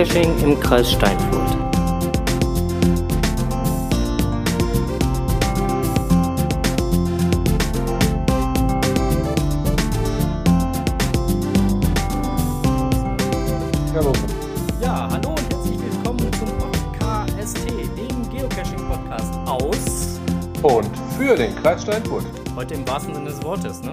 Geocaching im Kreis Steinfurt. Hallo. Ja, hallo und herzlich willkommen zum PodcastT, dem Geocaching-Podcast aus. Und für den Kreis Steinfurt. Heute im wahrsten Sinne des Wortes, ne?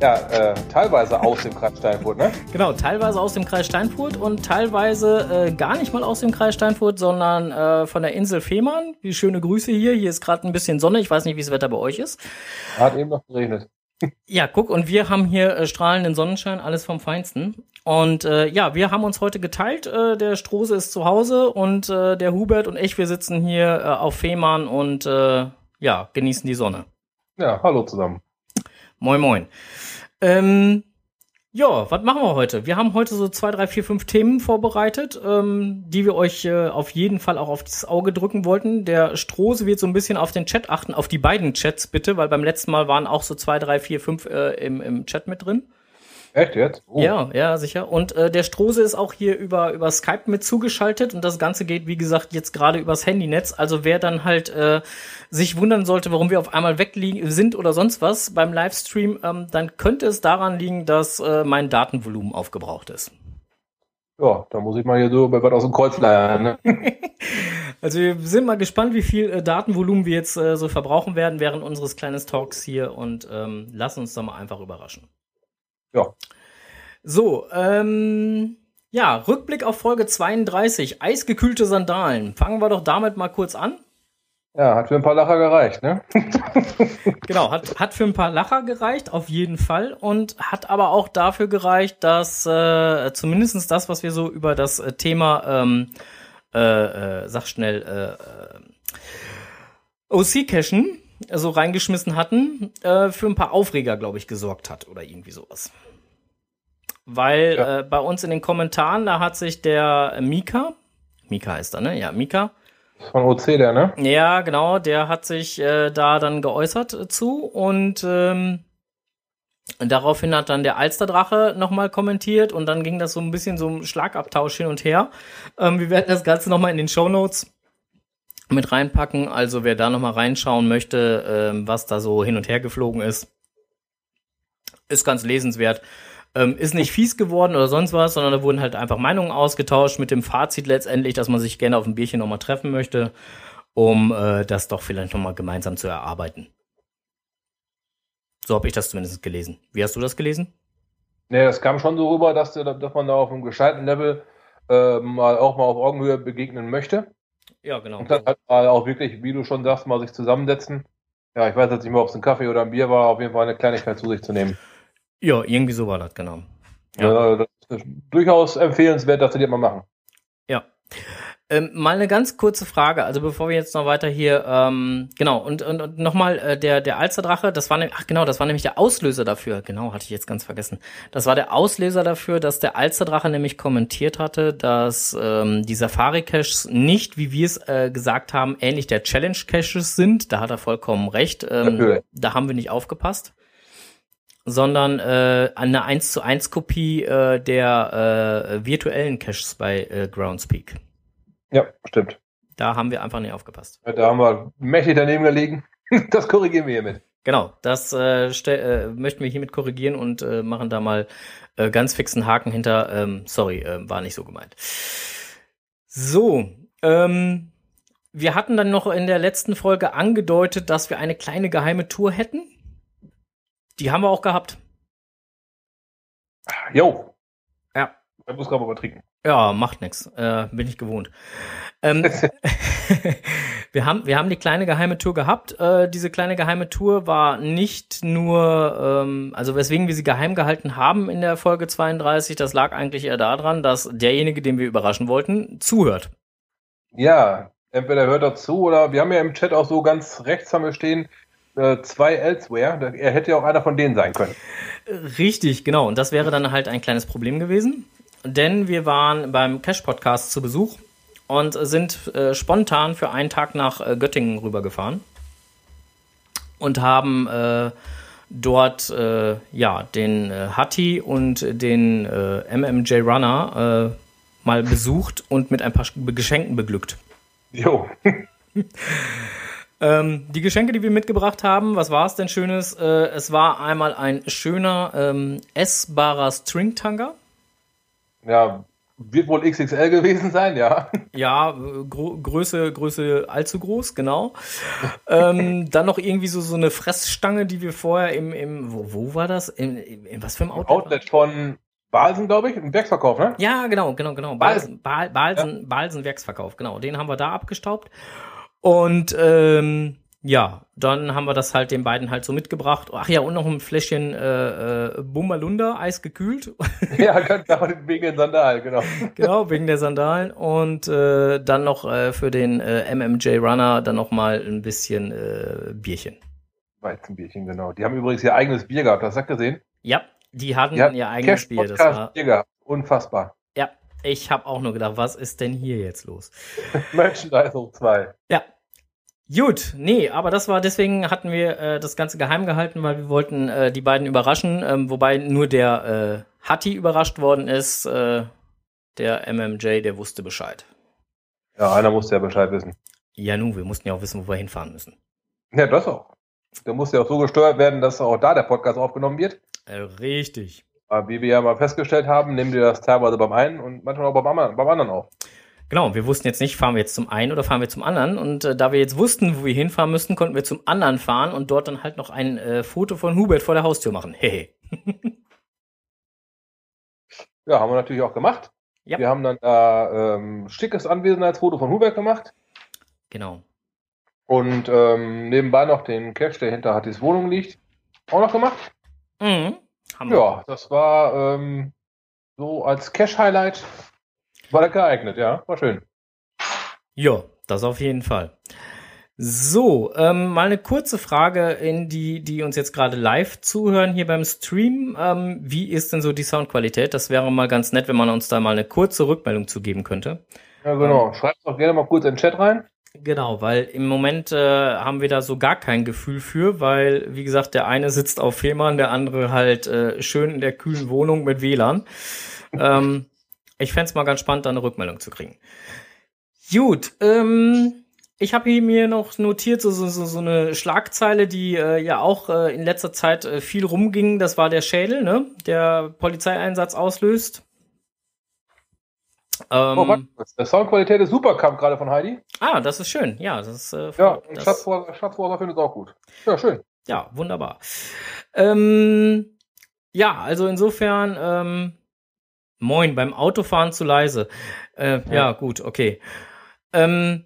Ja, äh, teilweise aus dem Kreis Steinfurt, ne? Genau, teilweise aus dem Kreis Steinfurt und teilweise äh, gar nicht mal aus dem Kreis Steinfurt, sondern äh, von der Insel Fehmarn. Wie schöne Grüße hier. Hier ist gerade ein bisschen Sonne. Ich weiß nicht, wie das Wetter bei euch ist. Hat eben noch geregnet. Ja, guck, und wir haben hier äh, strahlenden Sonnenschein, alles vom Feinsten. Und äh, ja, wir haben uns heute geteilt. Äh, der Strose ist zu Hause und äh, der Hubert und ich, wir sitzen hier äh, auf Fehmarn und äh, ja, genießen die Sonne. Ja, hallo zusammen. Moin, moin. Ähm, ja, was machen wir heute? Wir haben heute so zwei, drei, vier, fünf Themen vorbereitet, ähm, die wir euch äh, auf jeden Fall auch auf das Auge drücken wollten. Der Strose wird so ein bisschen auf den Chat achten, auf die beiden Chats bitte, weil beim letzten Mal waren auch so zwei, drei, vier, fünf äh, im, im Chat mit drin. Echt jetzt? Oh. Ja, ja, sicher. Und äh, der Strose ist auch hier über, über Skype mit zugeschaltet und das Ganze geht, wie gesagt, jetzt gerade übers Handynetz. Also wer dann halt äh, sich wundern sollte, warum wir auf einmal weg sind oder sonst was beim Livestream, ähm, dann könnte es daran liegen, dass äh, mein Datenvolumen aufgebraucht ist. Ja, da muss ich mal hier so bei was aus dem Kreuz leiern, ne? Also wir sind mal gespannt, wie viel äh, Datenvolumen wir jetzt äh, so verbrauchen werden während unseres kleinen Talks hier und ähm, lassen uns da mal einfach überraschen. Ja. So, ähm, ja, Rückblick auf Folge 32, eisgekühlte Sandalen. Fangen wir doch damit mal kurz an. Ja, hat für ein paar Lacher gereicht, ne? Genau, hat, hat für ein paar Lacher gereicht, auf jeden Fall. Und hat aber auch dafür gereicht, dass äh, zumindestens das, was wir so über das äh, Thema, ähm, äh, äh, sag schnell, äh, OC-Cachen so reingeschmissen hatten, äh, für ein paar Aufreger, glaube ich, gesorgt hat oder irgendwie sowas. Weil Ja. äh, bei uns in den Kommentaren, da hat sich der Mika, Mika heißt er, ne? Ja, Mika, Von OC der, ne? ja, genau, der hat sich äh, da dann geäußert zu und ähm, daraufhin hat dann der Alsterdrache nochmal kommentiert und dann ging das so ein bisschen so ein Schlagabtausch hin und her. Ähm, wir werden das Ganze nochmal in den Shownotes mit reinpacken, also wer da nochmal reinschauen möchte, ähm, was da so hin und her geflogen ist, ist ganz lesenswert. Ähm, ist nicht fies geworden oder sonst was, sondern da wurden halt einfach Meinungen ausgetauscht mit dem Fazit letztendlich, dass man sich gerne auf ein Bierchen nochmal treffen möchte, um äh, das doch vielleicht nochmal gemeinsam zu erarbeiten. So habe ich das zumindest gelesen. Wie hast du das gelesen? Ne, das kam schon so rüber, dass, der- dass man da auf einem gescheiten Level äh, mal auch mal auf Augenhöhe begegnen möchte. Ja, genau. Und dann halt mal auch wirklich, wie du schon sagst, mal sich zusammensetzen. Ja, ich weiß jetzt nicht mehr, ob es ein Kaffee oder ein Bier war, auf jeden Fall eine Kleinigkeit zu sich zu nehmen. Ja, irgendwie so war das, genau. Ja. Ja. das ist durchaus empfehlenswert, dass sie das mal machen. Ja. Ähm, mal eine ganz kurze Frage, also bevor wir jetzt noch weiter hier, ähm, genau, und, und, und nochmal äh, der, der Alsterdrache, das war nämlich, ach genau, das war nämlich der Auslöser dafür, genau, hatte ich jetzt ganz vergessen. Das war der Auslöser dafür, dass der Alsterdrache nämlich kommentiert hatte, dass ähm, die Safari-Caches nicht, wie wir es äh, gesagt haben, ähnlich der Challenge-Caches sind. Da hat er vollkommen recht. Ähm, da haben wir nicht aufgepasst. Sondern äh, eine 1 zu 1 Kopie äh, der äh, virtuellen Caches bei äh, Groundspeak. Ja, stimmt. Da haben wir einfach nicht aufgepasst. Da haben wir mächtig daneben gelegen. Das korrigieren wir hiermit. Genau, das äh, äh, möchten wir hiermit korrigieren und äh, machen da mal äh, ganz fixen Haken hinter. Ähm, sorry, äh, war nicht so gemeint. So, ähm, wir hatten dann noch in der letzten Folge angedeutet, dass wir eine kleine geheime Tour hätten. Die haben wir auch gehabt. Jo. Ja. Ich muss gerade mal trinken. Ja, macht nix. Äh, bin ich gewohnt. Ähm, wir, haben, wir haben die kleine geheime Tour gehabt. Äh, diese kleine geheime Tour war nicht nur, ähm, also weswegen wir sie geheim gehalten haben in der Folge 32, das lag eigentlich eher daran, dass derjenige, den wir überraschen wollten, zuhört. Ja, entweder hört er zu oder wir haben ja im Chat auch so ganz rechts haben wir stehen, äh, zwei Elsewhere. Er hätte ja auch einer von denen sein können. Richtig, genau. Und das wäre dann halt ein kleines Problem gewesen. Denn wir waren beim Cash-Podcast zu Besuch und sind äh, spontan für einen Tag nach äh, Göttingen rübergefahren und haben äh, dort äh, ja den äh, Hatti und den äh, MMJ Runner mal besucht und mit ein paar Geschenken beglückt. Jo. Ähm, die Geschenke, die wir mitgebracht haben, was war es denn Schönes? Es war einmal ein schöner ähm, essbarer Stringtanger. Ja, wird wohl XXL gewesen sein, ja. Ja, Gro Größe, Größe allzu groß, genau. ähm, dann noch irgendwie so, so eine Fressstange, die wir vorher im, im wo, wo war das? In, in, in was für einem Outlet? Outlet von Balsen, glaube ich, im Werksverkauf, ne? Ja, genau, genau, genau. Balsen, Balsen, Balsen, ja. Balsen Werksverkauf, genau. Den haben wir da abgestaubt. Und ähm, ja, dann haben wir das halt den beiden halt so mitgebracht. Ach ja, und noch ein Fläschchen äh, äh, Bummerlunder, eisgekühlt. Ja, genau, wegen den Sandalen, genau. Genau, wegen der Sandalen. Und äh, dann noch äh, für den äh, MMJ Runner dann noch mal ein bisschen äh, Bierchen. Weizenbierchen, genau. Die haben übrigens ihr eigenes Bier gehabt, hast du das gesehen? Ja, die hatten die ihr eigenes Bier. Das war Bier gehabt. Unfassbar. Ja, ich habe auch nur gedacht, was ist denn hier jetzt los? Merchandising 2. Ja. Gut, nee, aber das war deswegen hatten wir äh, das Ganze geheim gehalten, weil wir wollten äh, die beiden überraschen, ähm, wobei nur der äh, Hattie überrascht worden ist. Äh, der MMJ, der wusste Bescheid. Ja, einer musste ja Bescheid wissen. Ja, nun, wir mussten ja auch wissen, wo wir hinfahren müssen. Ja, das auch. Der muss ja auch so gesteuert werden, dass auch da der Podcast aufgenommen wird. Äh, richtig. Aber wie wir ja mal festgestellt haben, nehmen wir das teilweise beim einen und manchmal auch beim anderen, beim anderen auf. Genau, wir wussten jetzt nicht, fahren wir jetzt zum einen oder fahren wir zum anderen. Und äh, da wir jetzt wussten, wo wir hinfahren müssten, konnten wir zum anderen fahren und dort dann halt noch ein äh, Foto von Hubert vor der Haustür machen. Hehe. ja, haben wir natürlich auch gemacht. Ja. Wir haben dann da ähm, schickes Anwesenheitsfoto von Hubert gemacht. Genau. Und ähm, nebenbei noch den Cache, der hinter Hattis Wohnung liegt, auch noch gemacht. Mhm. Hammer. Ja, das war ähm, so als Cash-Highlight war geeignet, ja, war schön. Ja, das auf jeden Fall. So, ähm, mal eine kurze Frage in die, die uns jetzt gerade live zuhören hier beim Stream. Ähm, wie ist denn so die Soundqualität? Das wäre mal ganz nett, wenn man uns da mal eine kurze Rückmeldung zu geben könnte. Ja, genau. Ähm, Schreibt doch gerne mal kurz in den Chat rein. Genau, weil im Moment äh, haben wir da so gar kein Gefühl für, weil, wie gesagt, der eine sitzt auf Fehmarn, der andere halt äh, schön in der kühlen Wohnung mit WLAN. ähm, ich fände mal ganz spannend, da eine Rückmeldung zu kriegen. Gut, ähm, ich habe hier mir noch notiert, so, so, so eine Schlagzeile, die äh, ja auch äh, in letzter Zeit äh, viel rumging. Das war der Schädel, ne? Der Polizeieinsatz auslöst. Ähm, oh, was? Der Soundqualität ist super, kam gerade von Heidi. Ah, das ist schön. Ja, das ist. Äh, ja, und Schatzforser findet es auch gut. Ja, schön. Ja, wunderbar. Ähm, ja, also insofern, ähm, moin, beim Autofahren zu leise. Äh, ja. ja, gut, okay. Ähm,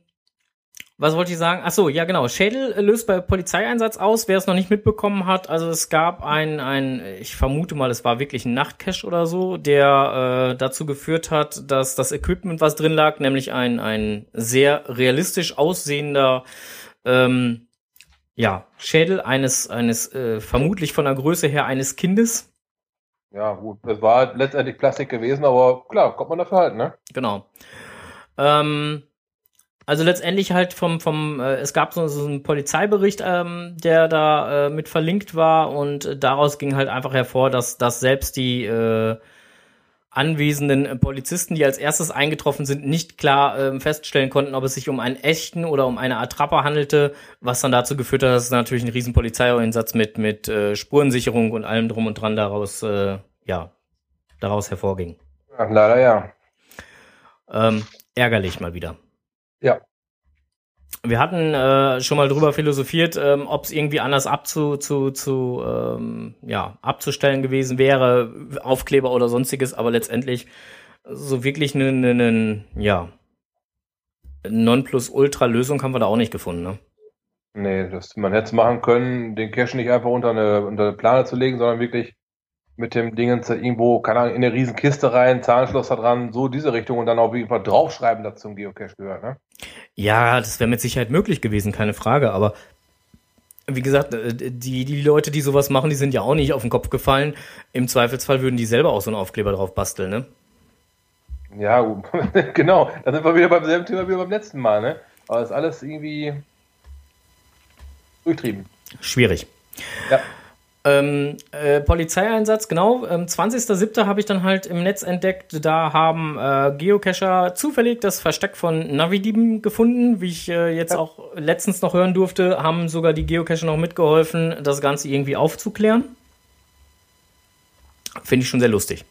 was wollte ich sagen? Ach so, ja genau. Schädel löst bei Polizeieinsatz aus. Wer es noch nicht mitbekommen hat, also es gab ein, ein ich vermute mal, es war wirklich ein Nachtcache oder so, der äh, dazu geführt hat, dass das Equipment, was drin lag, nämlich ein, ein sehr realistisch aussehender ähm, ja, Schädel eines, eines äh, vermutlich von der Größe her eines Kindes. Ja, gut, das war letztendlich Plastik gewesen, aber klar, kommt man dafür halt, ne? Genau. Ähm, also letztendlich halt vom, vom äh, es gab so, so einen Polizeibericht, ähm, der da äh, mit verlinkt war und äh, daraus ging halt einfach hervor, dass, dass selbst die äh, anwesenden Polizisten, die als erstes eingetroffen sind, nicht klar äh, feststellen konnten, ob es sich um einen echten oder um eine Attrapper handelte, was dann dazu geführt hat, dass es natürlich ein riesen Polizeieinsatz mit, mit äh, Spurensicherung und allem drum und dran daraus, äh, ja, daraus hervorging. Ja, leider ja. Ähm, ärgerlich mal wieder. Ja. Wir hatten äh, schon mal drüber philosophiert, ähm, ob es irgendwie anders abzu, zu, zu, ähm, ja, abzustellen gewesen wäre, Aufkleber oder sonstiges, aber letztendlich so wirklich eine, eine, eine ja, Nonplusultra-Lösung haben wir da auch nicht gefunden, ne? Nee, das, man hätte es machen können, den Cache nicht einfach unter eine, unter eine Plane zu legen, sondern wirklich mit dem Dingens irgendwo, keine Ahnung, in eine riesen Kiste rein, Zahnschloss dran, so diese Richtung und dann auf jeden Fall draufschreiben, dass zum Geocache gehört, ne? Ja, das wäre mit Sicherheit möglich gewesen, keine Frage, aber wie gesagt, äh, die, die Leute, die sowas machen, die sind ja auch nicht auf den Kopf gefallen. Im Zweifelsfall würden die selber auch so einen Aufkleber drauf basteln, ne? Ja, genau. Da sind wir wieder beim selben Thema wie beim letzten Mal, ne? Aber das ist alles irgendwie durchtrieben. Schwierig. Ja. Ähm, äh, Polizeieinsatz, genau. Ähm, 20.07. habe ich dann halt im Netz entdeckt, da haben äh, Geocacher zufällig das Versteck von Navidieben gefunden. Wie ich äh, jetzt ja. auch letztens noch hören durfte, haben sogar die Geocacher noch mitgeholfen, das Ganze irgendwie aufzuklären. Finde ich schon sehr lustig.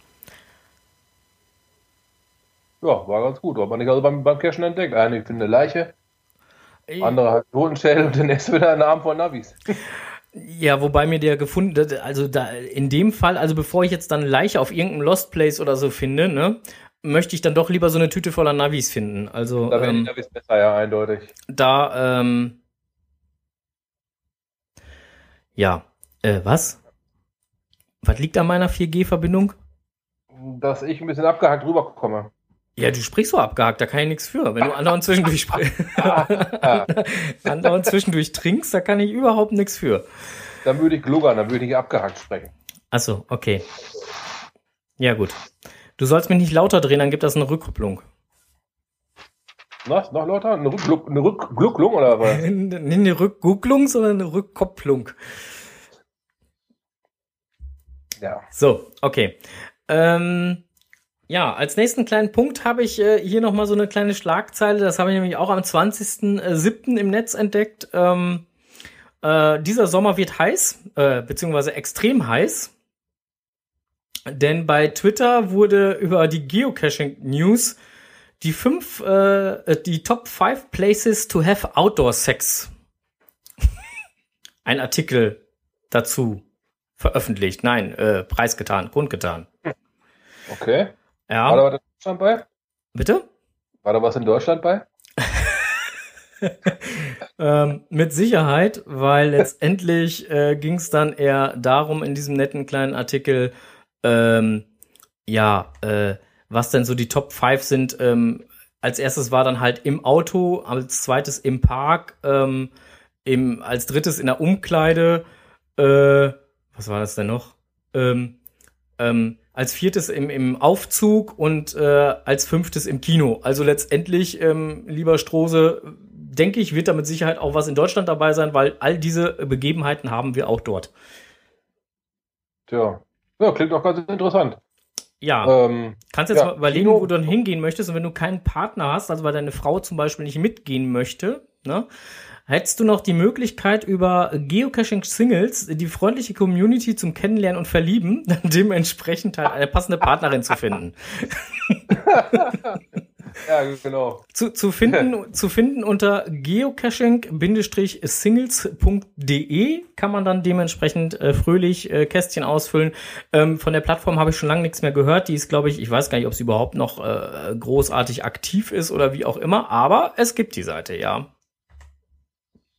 Ja, war ganz gut. Hat man nicht also beim, beim Cachen entdeckt. Einige finden eine Leiche, andere halt Totenschädel und der nächste wieder einen Arm von Navis. Ja, wobei mir der gefunden, also da in dem Fall, also bevor ich jetzt dann Leiche auf irgendeinem Lost Place oder so finde, ne, möchte ich dann doch lieber so eine Tüte voller Navis finden. Also da wären ähm, die Navis besser, ja, eindeutig. Da, ähm, ja, äh, was? Was liegt an meiner 4G-Verbindung? Dass ich ein bisschen abgehackt rüberkomme. Ja, du sprichst so abgehakt, da kann ich nichts für. Wenn du andauernd zwischendurch andauernd zwischendurch trinkst, da kann ich überhaupt nichts für. Dann würde ich gluggern, dann würde ich abgehakt sprechen. Achso, okay. Ja, gut. Du sollst mich nicht lauter drehen, dann gibt das eine Rückkopplung. Was? Noch lauter? Eine, Rückgluck, eine Rückglucklung oder was? Nicht eine Rückgucklung, sondern eine Rückkopplung. Ja. So, okay. Ähm, ja, als nächsten kleinen Punkt habe ich äh, hier nochmal so eine kleine Schlagzeile. Das habe ich nämlich auch am 20.07. im Netz entdeckt. Ähm, äh, dieser Sommer wird heiß, äh, beziehungsweise extrem heiß. Denn bei Twitter wurde über die Geocaching News die fünf, äh, die Top 5 Places to have Outdoor Sex. Ein Artikel dazu veröffentlicht. Nein, äh, preisgetan, kundgetan. Okay. Ja. War da was in Deutschland bei? Bitte? War da was in Deutschland bei? ähm, mit Sicherheit, weil letztendlich äh, ging es dann eher darum in diesem netten kleinen Artikel, ähm, ja, äh, was denn so die Top 5 sind. Ähm, als erstes war dann halt im Auto, als zweites im Park, ähm, im, als drittes in der Umkleide, äh, was war das denn noch? Ähm, ähm, als viertes im, im Aufzug und äh, als fünftes im Kino. Also letztendlich, ähm, lieber Strose, denke ich, wird da mit Sicherheit auch was in Deutschland dabei sein, weil all diese Begebenheiten haben wir auch dort. Tja, ja, klingt auch ganz interessant. Ja, ähm, kannst jetzt ja, mal überlegen, Kino. wo du dann hingehen möchtest und wenn du keinen Partner hast, also weil deine Frau zum Beispiel nicht mitgehen möchte, ne, Hättest du noch die Möglichkeit, über Geocaching Singles die freundliche Community zum Kennenlernen und Verlieben, dementsprechend halt eine passende Partnerin zu finden? ja, genau. Zu, zu, finden, zu finden unter geocaching-singles.de kann man dann dementsprechend äh, fröhlich äh, Kästchen ausfüllen. Ähm, von der Plattform habe ich schon lange nichts mehr gehört. Die ist, glaube ich, ich weiß gar nicht, ob sie überhaupt noch äh, großartig aktiv ist oder wie auch immer, aber es gibt die Seite, ja.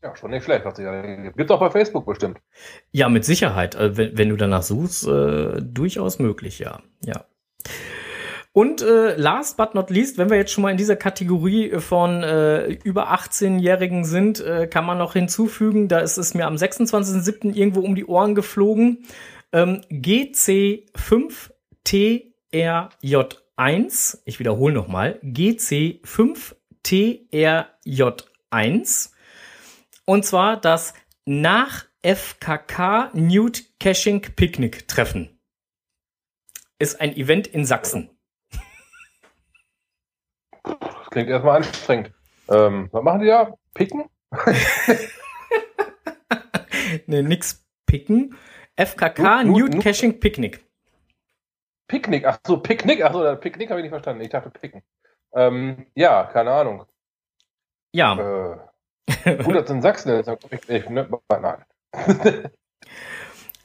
Ja, schon nicht schlecht. Gibt auch bei Facebook bestimmt. Ja, mit Sicherheit. Äh, wenn, wenn du danach suchst, äh, durchaus möglich, ja. Ja. Und äh, last but not least, wenn wir jetzt schon mal in dieser Kategorie von äh, über 18-Jährigen sind, äh, kann man noch hinzufügen, da ist es mir am 26.07. irgendwo um die Ohren geflogen, ähm, GC5TRJ1, ich wiederhole nochmal, GC5TRJ1 und zwar das nach FKK Nude Caching Picknick Treffen. Ist ein Event in Sachsen. Das klingt erstmal anstrengend. Ähm, was machen die da? Picken? ne, nix picken. FKK Nude, Nude Caching Picknick. Picknick, ach so, Picknick, ach so, Picknick habe ich nicht verstanden. Ich dachte Picken. Ähm, ja, keine Ahnung. Ja. Äh, Gut, das in Sachsen ist. Ich, ne? Nein.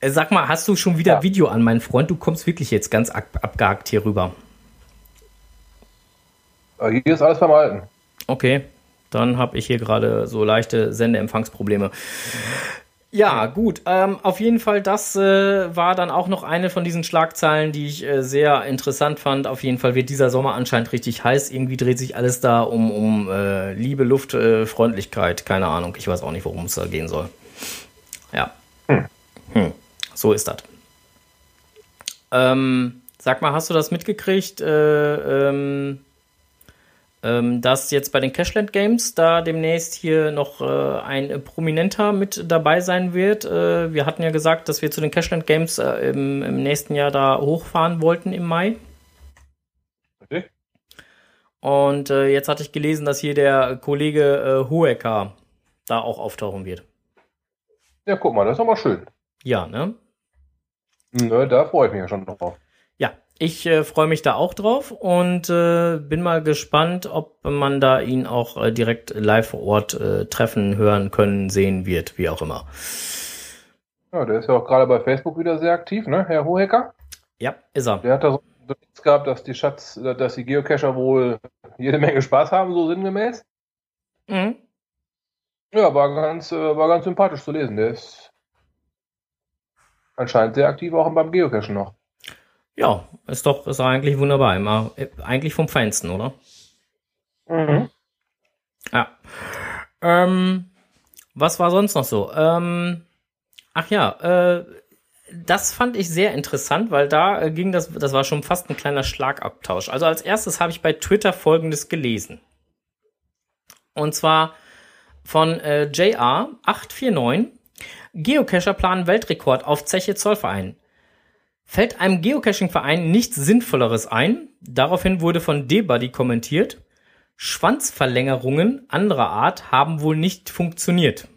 Äh, sag mal, hast du schon wieder ja. Video an, mein Freund? Du kommst wirklich jetzt ganz ab abgehakt hier rüber. Äh, hier ist alles beim Alten. Okay, dann habe ich hier gerade so leichte Sendeempfangsprobleme. Ja, gut. Ähm, auf jeden Fall, das äh, war dann auch noch eine von diesen Schlagzeilen, die ich äh, sehr interessant fand. Auf jeden Fall wird dieser Sommer anscheinend richtig heiß. Irgendwie dreht sich alles da um, um äh, Liebe, Luft, äh, Freundlichkeit. Keine Ahnung. Ich weiß auch nicht, worum es da gehen soll. Ja. Hm. Hm. So ist das. Ähm, sag mal, hast du das mitgekriegt? Äh, ähm, ähm, dass jetzt bei den Cashland Games da demnächst hier noch äh, ein Prominenter mit dabei sein wird. Äh, wir hatten ja gesagt, dass wir zu den Cashland Games äh, im, im, nächsten Jahr da hochfahren wollten im Mai. Okay. Und äh, jetzt hatte ich gelesen, dass hier der Kollege äh, Hoeker da auch auftauchen wird. Ja, guck mal, das ist aber schön. Ja, ne? Ne, da freue ich mich ja schon drauf. Ich äh, freue mich da auch drauf und äh, bin mal gespannt, ob man da ihn auch äh, direkt live vor Ort äh, treffen, hören können, sehen wird, wie auch immer. Ja, der ist ja auch gerade bei Facebook wieder sehr aktiv, ne, Herr Hohecker? Ja, ist er. Der hat da so nichts gehabt, dass die Schatz, dass die Geocacher wohl jede Menge Spaß haben, so sinngemäß. Mhm. Ja, war ganz, äh, war ganz sympathisch zu lesen. Der ist anscheinend sehr aktiv auch beim Geocachen noch. Ja, ist doch ist eigentlich wunderbar. Immer, eigentlich vom Feinsten, oder? Mhm. Ja. Ähm, was war sonst noch so? Ähm, ach ja, äh, das fand ich sehr interessant, weil da äh, ging das, das war schon fast ein kleiner Schlagabtausch. Also als erstes habe ich bei Twitter folgendes gelesen. Und zwar von äh, JR849. Geocacher planen Weltrekord auf Zeche Zollverein. Fällt einem Geocaching-Verein nichts Sinnvolleres ein? Daraufhin wurde von D-Buddy kommentiert, Schwanzverlängerungen anderer Art haben wohl nicht funktioniert.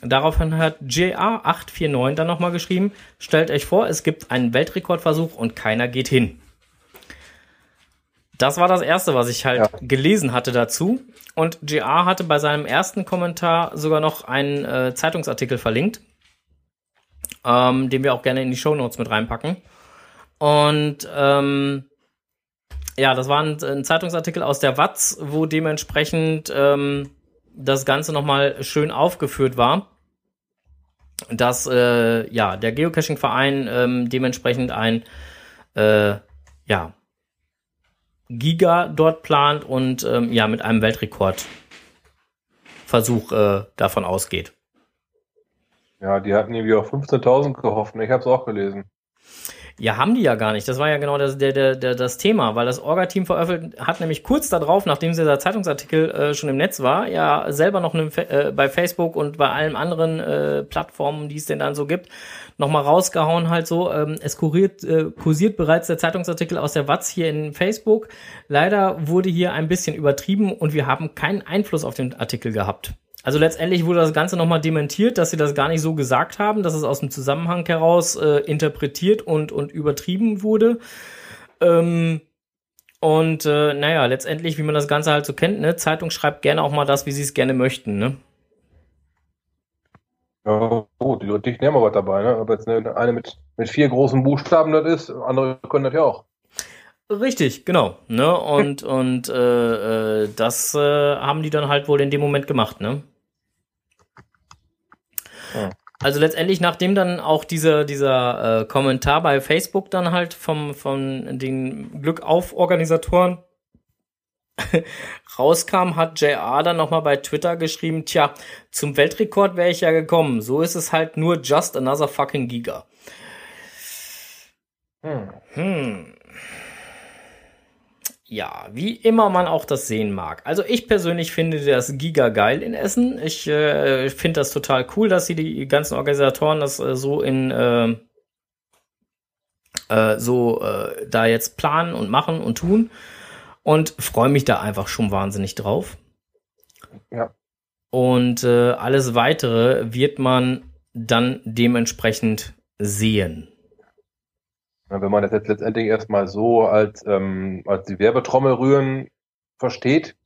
Daraufhin hat JR849 dann nochmal geschrieben, stellt euch vor, es gibt einen Weltrekordversuch und keiner geht hin. Das war das erste, was ich halt ja. gelesen hatte dazu. Und JR hatte bei seinem ersten Kommentar sogar noch einen äh, Zeitungsartikel verlinkt, ähm, den wir auch gerne in die Show Notes mit reinpacken. Und ähm, ja, das war ein, ein, Zeitungsartikel aus der Watz, wo dementsprechend ähm, das Ganze nochmal schön aufgeführt war, dass äh, ja der Geocaching-Verein ähm, dementsprechend ein äh, ja Giga dort plant und ähm, ja mit einem Weltrekordversuch äh, davon ausgeht. Ja, die hatten irgendwie auf 15.000 gehofft. Ich habe es auch gelesen. Ja, haben die ja gar nicht. Das war ja genau das, der, der, der, das Thema, weil das Orga-Team veröffentlicht hat nämlich kurz darauf, nachdem dieser Zeitungsartikel äh, schon im Netz war, ja selber noch ne, äh, bei Facebook und bei allen anderen äh, Plattformen, die es denn dann so gibt, nochmal rausgehauen halt so. Ähm, es kuriert, äh, kursiert bereits der Zeitungsartikel aus der Watz hier in Facebook. Leider wurde hier ein bisschen übertrieben und wir haben keinen Einfluss auf den Artikel gehabt. Also letztendlich wurde das Ganze nochmal dementiert, dass sie das gar nicht so gesagt haben, dass es aus dem Zusammenhang heraus äh, interpretiert und, und übertrieben wurde. Ähm, und äh, naja, letztendlich, wie man das Ganze halt so kennt, ne, Zeitung schreibt gerne auch mal das, wie sie es gerne möchten, ne? Ja, gut, die dich nehmen wir was dabei, ne? Aber jetzt eine, eine mit, mit vier großen Buchstaben das ist, andere können das ja auch. Richtig, genau. Ne? Und, und äh, äh, das äh, haben die dann halt wohl in dem Moment gemacht, ne? Also letztendlich, nachdem dann auch dieser, dieser äh, Kommentar bei Facebook dann halt vom, von den Glückauf-Organisatoren rauskam, hat JR dann nochmal bei Twitter geschrieben, tja, zum Weltrekord wäre ich ja gekommen. So ist es halt nur just another fucking Giga. Hm. hm ja, wie immer man auch das sehen mag. Also ich persönlich finde das giga geil in Essen. Ich äh, finde das total cool, dass sie die ganzen Organisatoren das äh, so in äh, äh, so äh, da jetzt planen und machen und tun und freue mich da einfach schon wahnsinnig drauf. Ja. Und äh, alles weitere wird man dann dementsprechend sehen. Wenn man das jetzt letztendlich erstmal so als, ähm, als die Werbetrommel rühren versteht.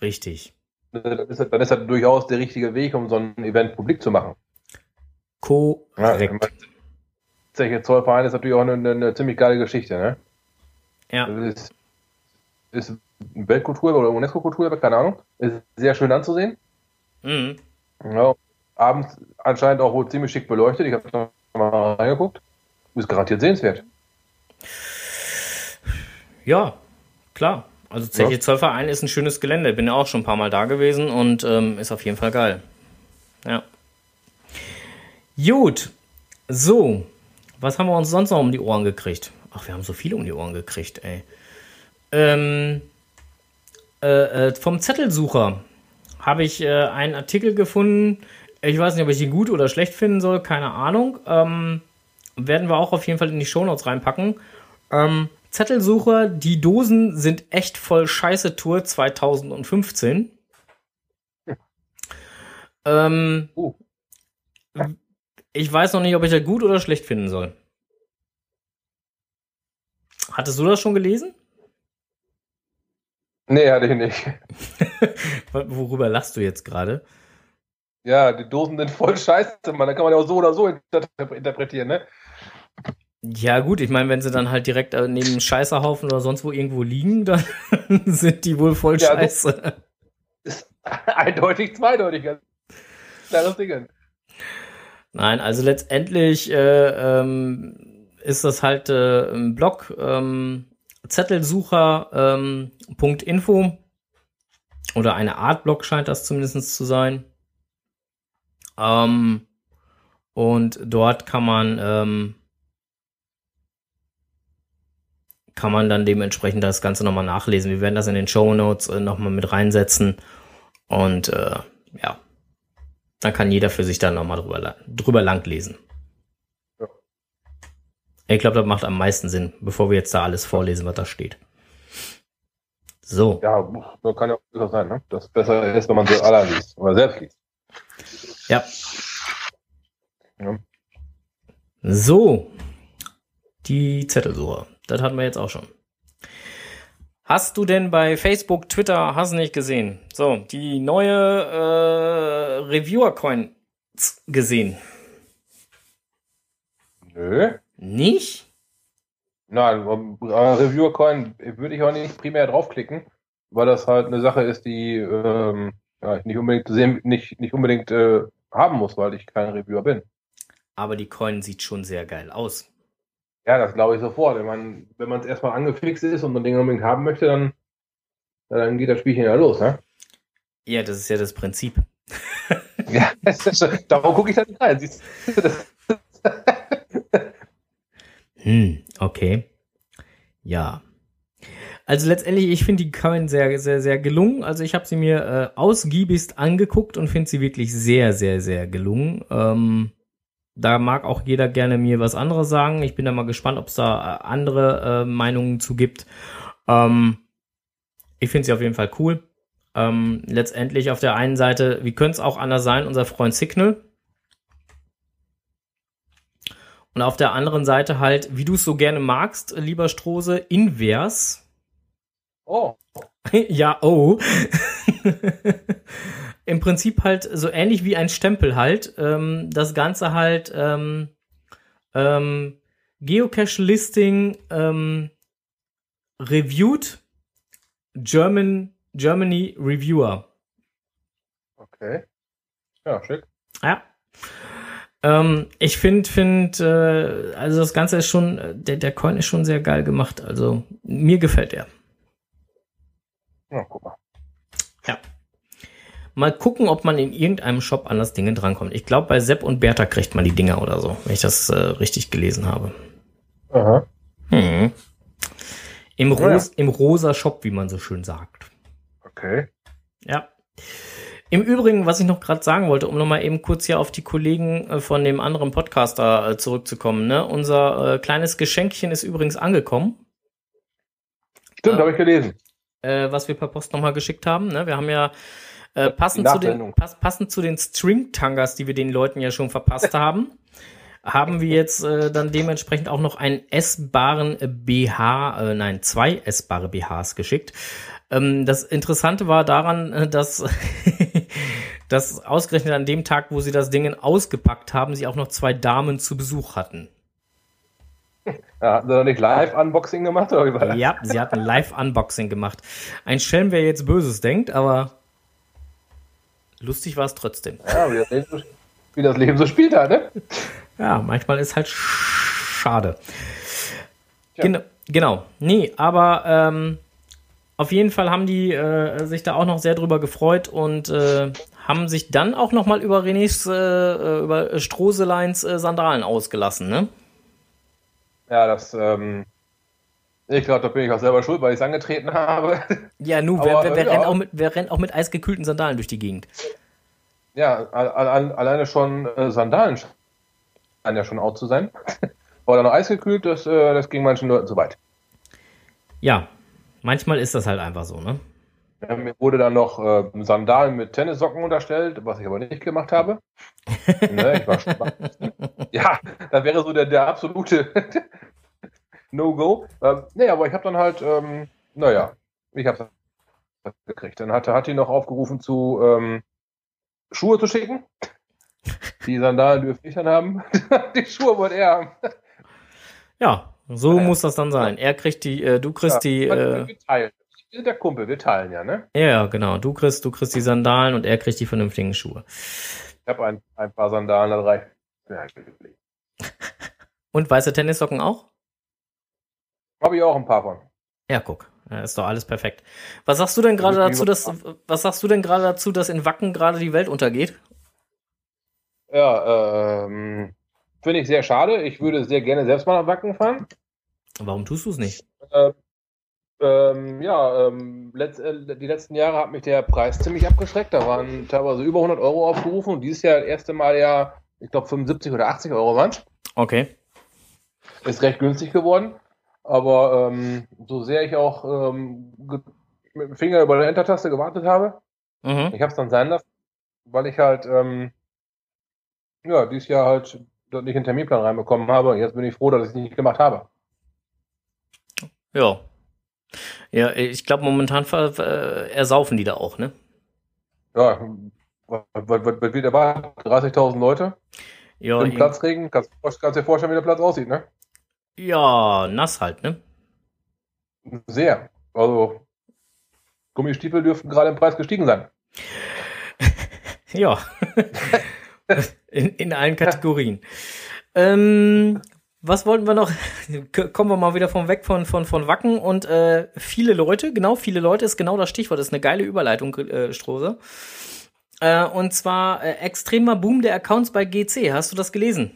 Richtig. Dann ist, das, dann ist das durchaus der richtige Weg, um so ein Event publik zu machen. Korrekt. Ja, Zeche Zollverein ist natürlich auch eine, eine, ziemlich geile Geschichte, ne? Ja. Ist, ist Weltkultur oder UNESCO-Kultur, keine Ahnung. Ist sehr schön anzusehen. Mhm. Ja, abends anscheinend auch wohl ziemlich schick beleuchtet. Ich habe da mal reingeguckt. Ist garantiert sehenswert. Ja, klar. Also Zeche. Zollverein ist ein schönes Gelände. Bin ja auch schon ein paar Mal da gewesen und ähm, ist auf jeden Fall geil. Ja. Gut. So. Was haben wir uns sonst noch um die Ohren gekriegt? Ach, wir haben so viel um die Ohren gekriegt, ey. Ähm, äh, äh, vom Zettelsucher habe ich äh, einen Artikel gefunden. Ich weiß nicht, ob ich ihn gut oder schlecht finden soll, keine Ahnung. Ähm, werden wir auch auf jeden Fall in die Shownotes reinpacken. Ähm, Zettelsucher, die Dosen sind echt voll Scheiße Tour 2015. Ähm, Uh. Ich weiß noch nicht, ob ich das gut oder schlecht finden soll. Hattest du das schon gelesen? Nee, hatte ich nicht. Worüber lachst du jetzt gerade? Ja, die Dosen sind voll scheiße, man. Da kann man ja auch so oder so inter interpretieren, ne? Ja, gut, ich meine, wenn sie dann halt direkt äh, neben einem Scheißerhaufen oder sonst wo irgendwo liegen, dann sind die wohl voll Ja, scheiße. Eindeutig zweideutig. ganz Klares Ding. Nein, also letztendlich äh, ähm, ist das halt äh, ein Blog ähm, Zettelsucher.info ähm, oder eine Art Blog scheint das zumindest zu sein. Ähm, und dort kann man kann man dann dementsprechend das Ganze nochmal nachlesen. Wir werden das in den Show Notes äh, nochmal mit reinsetzen und äh, ja, dann kann jeder für sich dann nochmal drüber, drüber lang lesen. Ja. Ich glaube, das macht am meisten Sinn, bevor wir jetzt da alles vorlesen, was da steht. So, Ja, so kann ja auch durchaus sein, ne? Das besser ist, wenn man sie alle liest oder selbst liest. ja. Ja. So, die Zettelsuche. Das hatten wir jetzt auch schon. Hast du denn bei Facebook, Twitter, hast du nicht gesehen? So, die neue äh, Reviewer-Coin gesehen. Nö. Nicht? Nein, äh, Reviewer Coin würde ich auch nicht primär draufklicken, weil das halt eine Sache ist, die ähm, ja, ich nicht unbedingt sehen, nicht, nicht unbedingt äh, haben muss, weil ich kein Reviewer bin. Aber die Coin sieht schon sehr geil aus. Ja, das glaube ich sofort. Wenn man wenn man es erstmal angefixt ist und man Dinge unbedingt haben möchte, dann, dann geht das Spielchen ja los, ne? Ja, das ist ja das Prinzip. Ja, das ist darum gucke ich da nicht rein. Siehst du, das, Hm, okay. Ja. Also letztendlich, ich finde die Coin sehr, sehr, sehr gelungen. Also ich habe sie mir äh, ausgiebigst angeguckt und finde sie wirklich sehr, sehr, sehr gelungen. Ähm, da mag auch jeder gerne mir was anderes sagen. Ich bin da mal gespannt, ob es da äh, andere äh, Meinungen zu gibt. Ähm, ich finde sie auf jeden Fall cool. Ähm, letztendlich auf der einen Seite, wie könnte es auch anders sein, unser Freund Signal. Und auf der anderen Seite halt, wie du es so gerne magst, lieber Strose, invers. oh, ja, oh. Im Prinzip halt so ähnlich wie ein Stempel halt. Ähm, das Ganze halt ähm, ähm, Geocache-Listing ähm, reviewed German, Germany Reviewer. okay. Ja, schick. Ja. Ähm, ich finde, find, äh, also das Ganze ist schon, äh, der, der Coin ist schon sehr geil gemacht. Also mir gefällt er. Ja, guck mal. Mal gucken, ob man in irgendeinem Shop an das Ding drankommt. Ich glaube, bei Sepp und Bertha kriegt man die Dinger oder so, wenn ich das äh, richtig gelesen habe. Aha. Hm. Im, Ja. Ros Im rosa Shop, wie man so schön sagt. Okay. Ja. Im Übrigen, was ich noch gerade sagen wollte, um nochmal eben kurz hier auf die Kollegen äh, von dem anderen Podcaster äh, zurückzukommen. Ne? Unser äh, kleines Geschenkchen ist übrigens angekommen, Stimmt, Ah. habe ich gelesen. äh, was wir per Post nochmal geschickt haben. Ne? Wir haben ja äh, passend, zu den, pass, passend zu den String-Tangas, die wir den Leuten ja schon verpasst haben, haben wir jetzt äh, dann dementsprechend auch noch einen essbaren BH, äh, nein, zwei essbare BHs geschickt. Ähm, das Interessante war daran, äh, dass, dass ausgerechnet an dem Tag, wo sie das Ding ausgepackt haben, sie auch noch zwei Damen zu Besuch hatten. Ja, hatten sie doch nicht Live-Unboxing gemacht oder? Ja, sie hatten Live-Unboxing gemacht. Ein Schelm, wer jetzt Böses denkt, aber lustig war es trotzdem. Ja, wie das, Leben so, wie das Leben so spielt halt, ne? Ja, manchmal ist halt schade. Tja. Genau, genau. Nee, aber ähm, auf jeden Fall haben die äh, sich da auch noch sehr drüber gefreut und äh, haben sich dann auch noch mal über Renés, äh, über Stroseleins äh, Sandalen ausgelassen, ne? Ja, das, ähm, Ich glaube, da bin ich auch selber schuld, weil ich es angetreten habe. Ja, nu, Aber, wer, wer, wer, ja. rennt auch mit, wer rennt auch mit eisgekühlten Sandalen durch die Gegend? Ja, al- al- alleine schon äh, Sandalen scheinen ja schon out zu sein. Dann noch eisgekühlt, das, äh, das ging manchen Leuten zu weit. Ja, manchmal ist das halt einfach so, ne? Ja, mir wurde dann noch äh, Sandalen mit Tennissocken unterstellt, was ich aber nicht gemacht habe. ne, ich war. Ja, das wäre so der, der absolute No-Go. Ähm, nee, aber ich habe dann halt, ähm, naja, ich habe es gekriegt. Dann hatte hat die noch aufgerufen zu ähm, Schuhe zu schicken. Die Sandalen dürfte ich dann haben. die Schuhe wollte er haben. Ja, so Ja, ja. muss das dann sein. Er kriegt die, äh, du kriegst die, wir, äh, wir teilen. Wir sind der Kumpel, wir teilen ja, ne? ja, ja, genau. Du kriegst, du kriegst die Sandalen und er kriegt die vernünftigen Schuhe. Ich habe ein, ein paar Sandalen, da reicht. Ja. Und weiße Tennissocken auch? Habe ich auch ein paar von. Ja, guck. Ja, ist doch alles perfekt. Was sagst du denn gerade dazu, dass, was sagst du denn gerade dazu, dass in Wacken gerade die Welt untergeht? Ja, ähm, finde ich sehr schade. Ich würde sehr gerne selbst mal nach Wacken fahren. Warum tust du es nicht? Äh, ähm, ja, ähm, letzt, äh, die letzten Jahre hat mich der Preis ziemlich abgeschreckt. Da waren teilweise über 100 Euro aufgerufen und dieses Jahr das erste Mal ja, ich glaube 75 oder 80 Euro waren Okay. Ist recht günstig geworden. Aber ähm, so sehr ich auch ähm, mit dem Finger über der Enter-Taste gewartet habe, Mhm. ich habe es dann sein lassen, weil ich halt ähm, ja dieses Jahr halt dort nicht einen Terminplan reinbekommen habe. Und jetzt bin ich froh, dass ich es nicht gemacht habe. Ja. Ja, ich glaube, momentan ver- ersaufen die da auch, ne? Ja, was, was, was, wird dabei? 30.000 Leute Ja, im Platzregen. Kannst, kannst dir vorstellen, wie der Platz aussieht, ne? Ja, nass halt, ne? Sehr. Also Gummistiefel dürften gerade im Preis gestiegen sein. Ja. in, in allen Kategorien. Ähm, was wollten wir noch? Kommen wir mal wieder vom weg von, von, von Wacken und äh, viele Leute, genau, viele Leute ist genau das Stichwort, das ist eine geile Überleitung, äh, Strose. Äh, und zwar äh, extremer Boom der Accounts bei GC. Hast du das gelesen?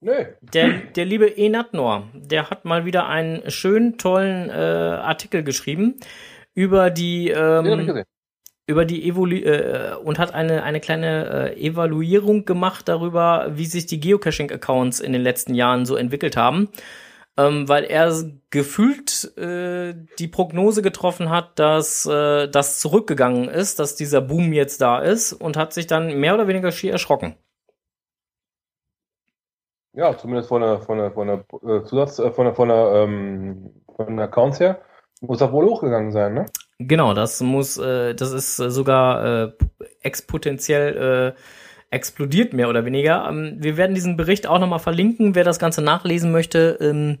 Nö. Der, der liebe Enatnor, der hat mal wieder einen schönen, tollen äh, Artikel geschrieben über die ähm, über die Evolu äh, und hat eine eine kleine äh, Evaluierung gemacht darüber, wie sich die Geocaching-Accounts in den letzten Jahren so entwickelt haben, ähm, weil er gefühlt äh, die Prognose getroffen hat, dass äh, das zurückgegangen ist, dass dieser Boom jetzt da ist und hat sich dann mehr oder weniger schier erschrocken. Ja, zumindest von der, von der, von der äh, Zusatz, äh, von der, von der, ähm, von den Accounts her, muss das wohl hochgegangen sein, ne? Genau, das muss, äh, das ist äh, sogar äh, exponentiell äh, explodiert, mehr oder weniger. Ähm, wir werden diesen Bericht auch nochmal verlinken. Wer das Ganze nachlesen möchte, ähm,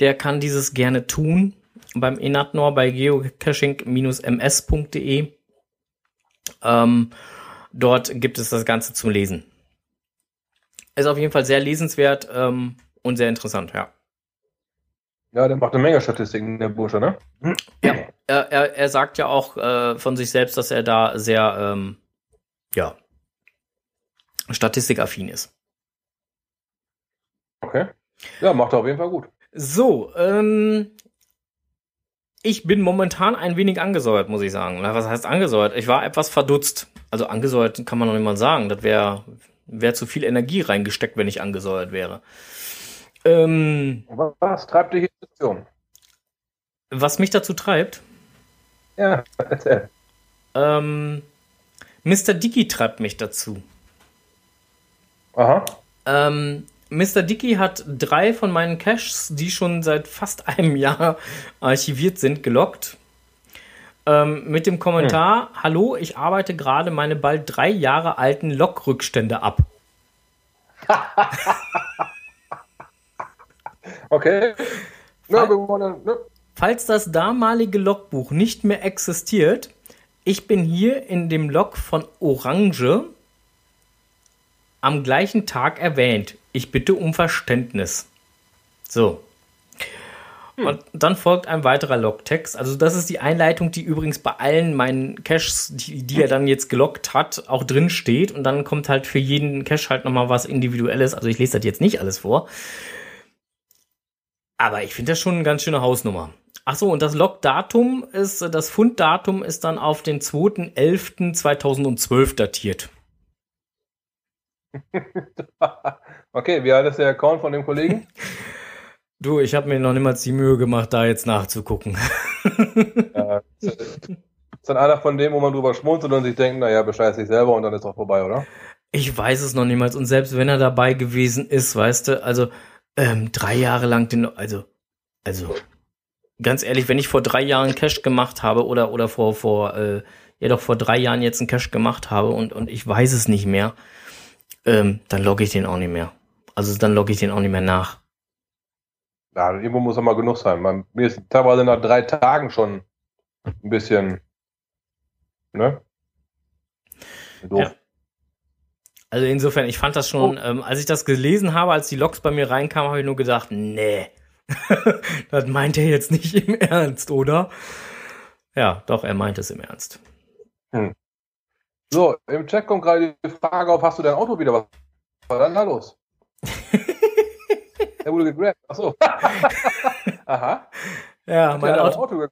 der kann dieses gerne tun. Beim Enatnor bei geocaching-ms.de. Ähm, dort gibt es das Ganze zum Lesen. Ist auf jeden Fall sehr lesenswert ähm, und sehr interessant, ja. Ja, der macht eine Menge Statistiken, der Bursche, ne? Er, er, er sagt ja auch äh, von sich selbst, dass er da sehr, ähm, ja, statistikaffin ist. Okay. Ja, macht er auf jeden Fall gut. So, ähm, ich bin momentan ein wenig angesäuert, muss ich sagen. Na, was heißt angesäuert? Ich war etwas verdutzt. Also angesäuert kann man noch nicht mal sagen. Das wäre wär zu viel Energie reingesteckt, wenn ich angesäuert wäre. Ähm, Was treibt dich in die Situation? was mich dazu treibt, Ja, erzähl. ähm, Mr. Dicky treibt mich dazu. Aha. Ähm, Mr. Dicky hat drei von meinen Caches, die schon seit fast einem Jahr archiviert sind, gelockt. Ähm, mit dem Kommentar: Hallo, ich arbeite gerade meine bald drei Jahre alten Logrückstände ab. Okay. Wir wollen, ne? Falls das damalige Logbuch nicht mehr existiert, ich bin hier in dem Log von Orange am gleichen Tag erwähnt. Ich bitte um Verständnis. So. Und dann folgt ein weiterer Logtext. Also das ist die Einleitung, die übrigens bei allen meinen Caches, die, die er dann jetzt gelockt hat, auch drin steht. Und dann kommt halt für jeden Cache halt nochmal was Individuelles. Also ich lese das jetzt nicht alles vor. Aber ich finde das schon eine ganz schöne Hausnummer. Ach so, und das Logdatum ist, das Funddatum ist dann auf den 2.11.2012 datiert. okay, wie alt ist der Account von dem Kollegen? Du, ich habe mir noch niemals die Mühe gemacht, da jetzt nachzugucken. ja, ist dann einer von dem, wo man drüber schmunzelt und sich denkt, naja, bescheiß sich selber und dann ist auch vorbei, oder? Ich weiß es noch niemals. Und selbst wenn er dabei gewesen ist, weißt du, also ähm, drei Jahre lang den, also, also, ganz ehrlich, wenn ich vor drei Jahren Cash gemacht habe oder, oder vor, vor, äh, ja doch vor drei Jahren jetzt einen Cash gemacht habe und, und ich weiß es nicht mehr, ähm, dann logge ich den auch nicht mehr. Also dann logge ich den auch nicht mehr nach. Ja, irgendwo muss er mal genug sein. Man, mir ist teilweise nach drei Tagen schon ein bisschen, ne? Doof. Ja. Also insofern, ich fand das schon, oh. ähm, als ich das gelesen habe, als die Logs bei mir reinkamen, habe ich nur gedacht, nee, das meint er jetzt nicht im Ernst, oder? Ja, doch, er meint es im Ernst. Hm. So, im Chat kommt gerade die Frage auf, hast du dein Auto wieder? Was war dann da los? Er wurde gegrabt. Achso. Aha. Ja, mein Auto, Auto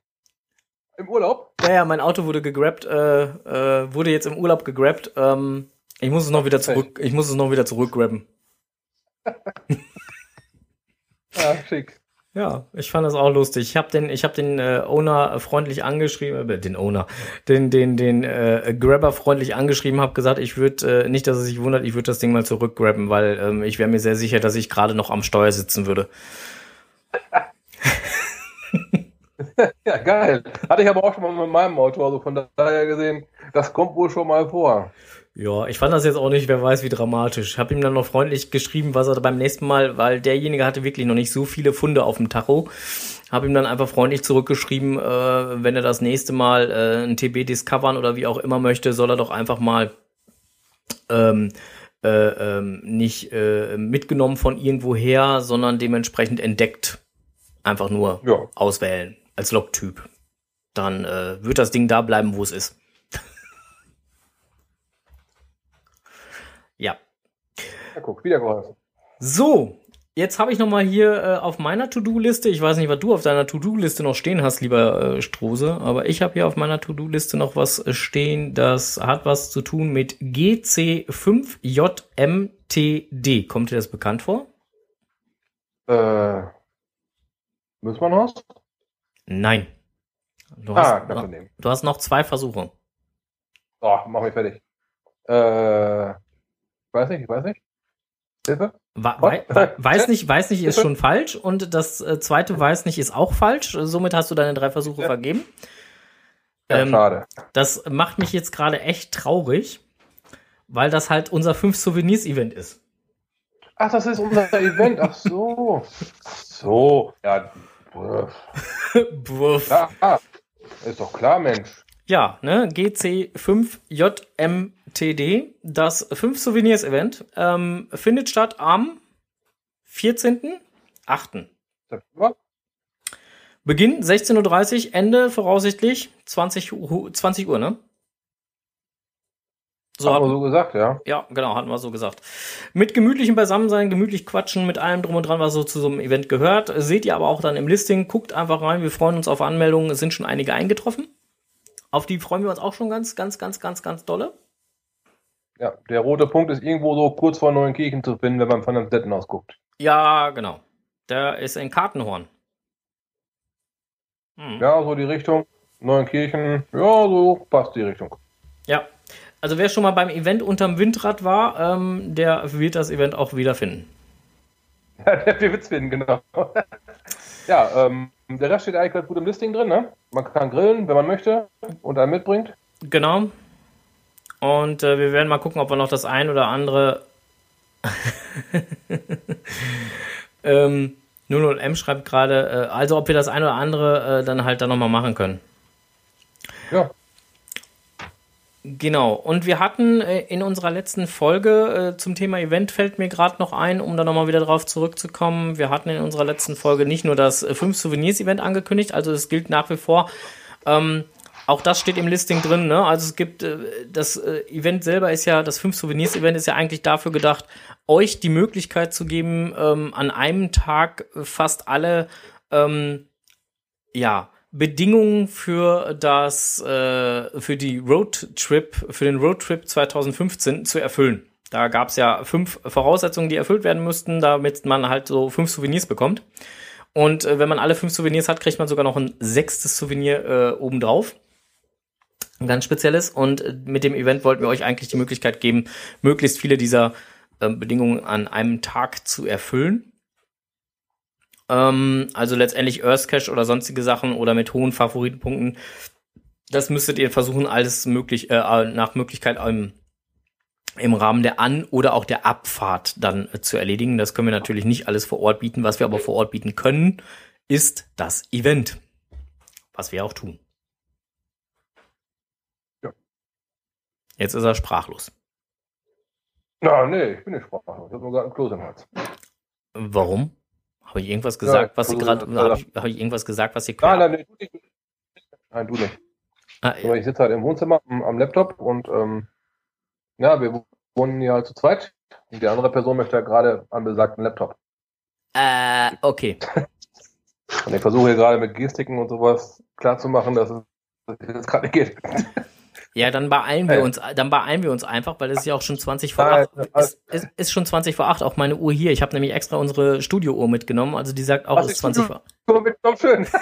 im Urlaub? Ja, ja, mein Auto wurde gegrabt, äh, äh, wurde jetzt im Urlaub gegrabt. Ähm, ich muss es noch wieder zurück, ich muss es noch wieder zurückgrabben. ja, schick. Ja, ich fand das auch lustig. Ich habe den, ich habe den äh, Owner freundlich angeschrieben, äh, den Owner, den, den, den äh, Grabber freundlich angeschrieben, habe gesagt, ich würde äh, nicht, dass er sich wundert, ich würde das Ding mal zurückgrabben, weil ähm, ich wäre mir sehr sicher, dass ich gerade noch am Steuer sitzen würde. ja, geil. Hatte ich aber auch schon mal mit meinem Auto, also von daher gesehen, das kommt wohl schon mal vor. Ja, ich fand das jetzt auch nicht, wer weiß, wie dramatisch. Ich habe ihm dann noch freundlich geschrieben, was er beim nächsten Mal, weil derjenige hatte wirklich noch nicht so viele Funde auf dem Tacho. Habe ihm dann einfach freundlich zurückgeschrieben, äh, wenn er das nächste Mal äh, ein TB discovern oder wie auch immer möchte, soll er doch einfach mal ähm, äh, ähm, nicht äh, mitgenommen von irgendwoher, sondern dementsprechend entdeckt einfach nur ja. auswählen als Logtyp. Dann äh, wird das Ding da bleiben, wo es ist. Ja. Ja, guck, wieder geholfen. So, jetzt habe ich noch mal hier äh, auf meiner To-Do-Liste, ich weiß nicht, was du auf deiner To-Do-Liste noch stehen hast, lieber äh, Strose, aber ich habe hier auf meiner To-Do-Liste noch was äh, stehen, das hat was zu tun mit GC5JMTD. Kommt dir das bekannt vor? Äh, muss man was? Nein. Du ah, hast, noch, du hast noch zwei Versuche. Oh, mach mich fertig. Äh, Weiß nicht, ich weiß nicht. Hilfe? Wei weiß nicht, weiß nicht ist schon falsch und das äh, zweite weiß nicht ist auch falsch. Somit hast du deine drei Versuche ja. vergeben. Ja, ähm, schade. Das macht mich jetzt gerade echt traurig, weil das halt unser fünf Souvenirs Event ist. Ach, das ist unser Event. Ach so. So, ja. Buff. Ja, ah, ist doch klar, Mensch. Ja, ne, GC5JMTD, das 5 Souvenirs Event, ähm, findet statt am 14.8. September. Beginn 16.30 Uhr, Ende voraussichtlich 20, 20 Uhr, ne? So haben wir so gesagt, ja. Ja, genau, hatten wir so gesagt. Mit gemütlichem Beisammensein, gemütlich quatschen, mit allem drum und dran, was so zu so einem Event gehört. Seht ihr aber auch dann im Listing. Guckt einfach rein, wir freuen uns auf Anmeldungen. Es sind schon einige eingetroffen. Auf die freuen wir uns auch schon ganz, ganz, ganz, ganz, ganz dolle. Ja, der rote Punkt ist irgendwo so kurz vor Neuenkirchen zu finden, wenn man von den Städten aus guckt. Ja, genau. Der ist in Kartenhorn. Hm. Ja, so die Richtung. Neuenkirchen, ja, so passt die Richtung. Ja, also wer schon mal beim Event unterm Windrad war, ähm, der wird das Event auch wiederfinden. Ja, der wird es finden, genau. ja, ähm, der Rest steht eigentlich ganz gut im Listing drin, ne? Man kann grillen, wenn man möchte und einen mitbringt. Genau. Und äh, wir werden mal gucken, ob wir noch das ein oder andere. ähm, 00M schreibt gerade, äh, also ob wir das ein oder andere äh, dann halt dann nochmal machen können. Ja. Genau, und wir hatten äh, in unserer letzten Folge äh, zum Thema Event fällt mir gerade noch ein, um da nochmal wieder drauf zurückzukommen. Wir hatten in unserer letzten Folge nicht nur das 5 äh, Souvenirs Event angekündigt, also es gilt nach wie vor. Ähm, auch das steht im Listing drin. Ne? Also es gibt äh, das äh, Event selber ist ja das 5 Souvenirs Event ist ja eigentlich dafür gedacht, euch die Möglichkeit zu geben, ähm, an einem Tag fast alle ähm, ja Bedingungen für das äh, für die Roadtrip für den Roadtrip 2015 zu erfüllen. Da gab es ja fünf Voraussetzungen, die erfüllt werden müssten, damit man halt so fünf Souvenirs bekommt. Und äh, wenn man alle fünf Souvenirs hat, kriegt man sogar noch ein sechstes Souvenir äh, obendrauf. Ganz spezielles. Und äh, mit dem Event wollten wir euch eigentlich die Möglichkeit geben, möglichst viele dieser äh, Bedingungen an einem Tag zu erfüllen. Ähm, also letztendlich Earth Cache oder sonstige Sachen oder mit hohen Favoritenpunkten. Das müsstet ihr versuchen, alles möglich, äh, nach Möglichkeit im, im Rahmen der An- oder auch der Abfahrt dann äh, zu erledigen. Das können wir natürlich nicht alles vor Ort bieten. Was wir aber vor Ort bieten können, ist das Event. Was wir auch tun. Jetzt ist er sprachlos. Na, nee, ich bin nicht sprachlos. Ich habe nur gerade einen Kloß im Hals. Warum? Habe ich irgendwas gesagt, Ja, was Sie gerade, habe ich, hab ich irgendwas gesagt, was Sie Nein, nein, nee, du nicht. Nein, du nicht. Ah, Aber ich sitze halt im Wohnzimmer am, am Laptop und ähm, ja, wir wohnen ja zu zweit. Und die andere Person möchte ja gerade am besagten Laptop. äh, okay. Und ich versuche hier gerade mit Gestiken und sowas klarzumachen, dass es gerade nicht geht. Ja, dann beeilen wir uns, dann beeilen wir uns einfach, weil es ist ja auch schon 20 vor Nein, 8. alles- Es ist, ist schon 20 vor 8, auch meine Uhr hier. Ich habe nämlich extra unsere Studio-Uhr mitgenommen, also die sagt auch, es ist ist 20 Studio- vor. Guck mal, mit, komm schön.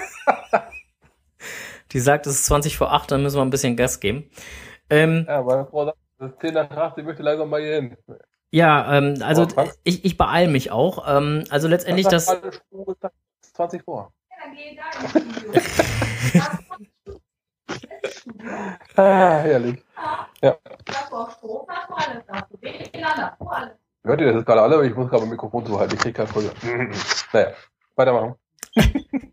Die sagt, es ist 20 vor 8, dann müssen wir ein bisschen Gas geben. Ähm, Ja, meine Frau sagt, es ist 10 nach 8, ich möchte langsam mal hier hin. ja, ähm, also Oh, ich, ich beeile mich auch. Ähm, also letztendlich das, Alle Spuren gesagt, es ist 20 vor. Ja, dann geh da ins Studio. Ah, herrlich. Alles. Hört ihr das jetzt gerade alle? Aber ich muss gerade mein Mikrofon zuhalten. Ich krieg kein Folge. naja, weitermachen.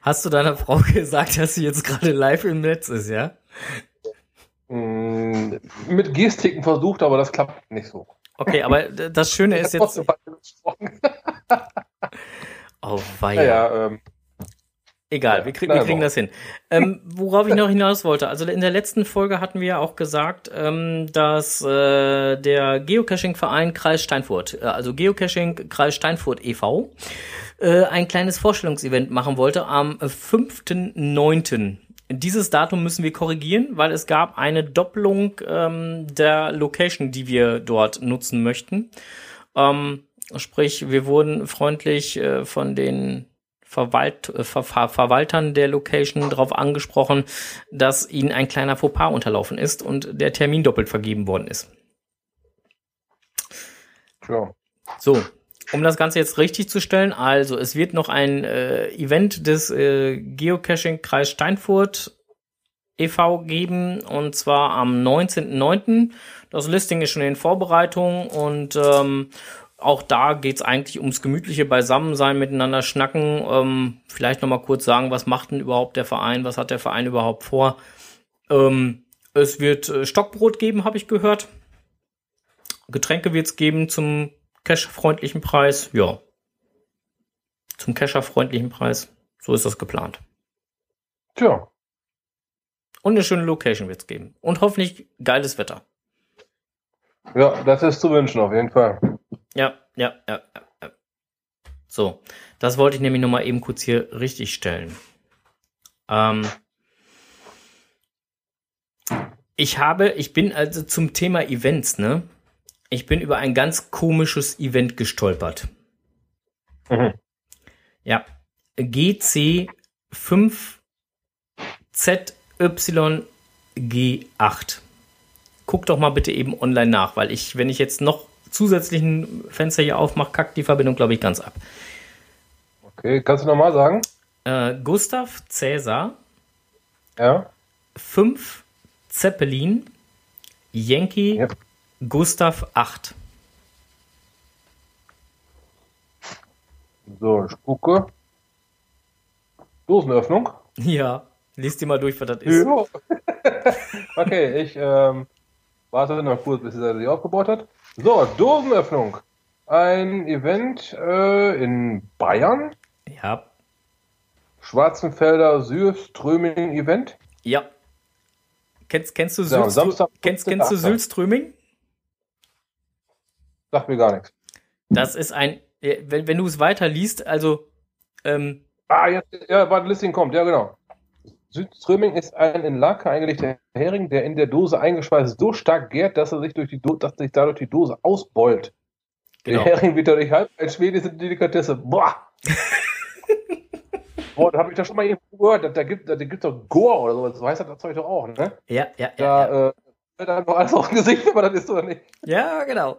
hast du deiner Frau gesagt, dass sie jetzt gerade live im Netz ist, ja? Mm, Mit Gestiken versucht, aber das klappt nicht so. Okay, aber das Schöne ist jetzt, oh weia. Naja, ähm, Egal, Ja, wir, krieg, wir kriegen das hin. Ähm, worauf ich noch hinaus wollte, also in der letzten Folge hatten wir ja auch gesagt, ähm, dass äh, der Geocaching-Verein Kreis Steinfurt, äh, also Geocaching Kreis Steinfurt e.V., äh, ein kleines Vorstellungsevent machen wollte am 5.9. Dieses Datum müssen wir korrigieren, weil es gab eine Doppelung ähm, der Location, die wir dort nutzen möchten. Ähm, sprich, wir wurden freundlich äh, von den Verwalt, äh, Ver, Ver, Verwaltern der Location darauf angesprochen, dass ihnen ein kleiner Fauxpas unterlaufen ist und der Termin doppelt vergeben worden ist. ja. So, um das Ganze jetzt richtig zu stellen, also es wird noch ein äh, Event des äh, Geocaching Kreis Steinfurt e.V. geben und zwar am 19.09. Das Listing ist schon in Vorbereitung und ähm, auch da geht's eigentlich ums gemütliche Beisammensein, miteinander schnacken. Ähm, vielleicht noch mal kurz sagen, was macht denn überhaupt der Verein? Was hat der Verein überhaupt vor? Ähm, es wird äh, Stockbrot geben, habe ich gehört. Getränke wird's geben zum Cash-freundlichen Preis. Ja. Zum Cacher-freundlichen Preis. So ist das geplant. Tja, Und eine schöne Location wird's geben. Und hoffentlich geiles Wetter. ja, das ist zu wünschen auf jeden Fall. Ja, ja, ja, ja. So, das wollte ich nämlich noch mal eben kurz hier richtig stellen. Ähm, ich habe, ich bin also zum Thema Events, ne? Ich bin über ein ganz komisches Event gestolpert. Mhm. Ja, GC 5ZYG8. Guck doch mal bitte eben online nach, weil ich, wenn ich jetzt noch zusätzlichen Fenster hier aufmache, kackt die Verbindung, glaube ich, ganz ab. Okay, kannst du nochmal sagen? Äh, Gustav Cäsar, Ja. 5 Zeppelin, Yankee, Ja. Gustav 8. So, ich gucke. Dosenöffnung. Ja, liest dir mal durch, was das ist. Ja. okay, ich ähm, warte noch kurz, bis er sich aufgebaut hat. So, Dosenöffnung. Ein Event äh, in Bayern. Ja, Schwarzenfelder Süßströming Event. ja, Kennst, kennst du, Ja, am Sülströ- Samstag kennst, kennst du 15.8.. Sülströming? Sagt mir gar nichts. Das ist ein, äh, wenn, wenn du es weiterliest, also, ähm, Ah, jetzt, ja, warte, Listing kommt, ja genau. Südströming ist ein in Lake eingelegter Hering, der in der Dose eingeschweißt so stark gärt, dass er sich durch die Do dass sich dadurch die Dose ausbeult. genau. Der Hering wird dadurch halb ein schwedische Delikatesse. Boah! Boah, da habe ich doch schon mal irgendwo gehört, da, da gibt da gibt's doch Gore oder sowas, so heißt das Zeug doch auch, ne? Ja, ja, ja. ja. Da äh, wird einfach alles auf dem Gesicht, man das ist oder nicht. Ja, genau.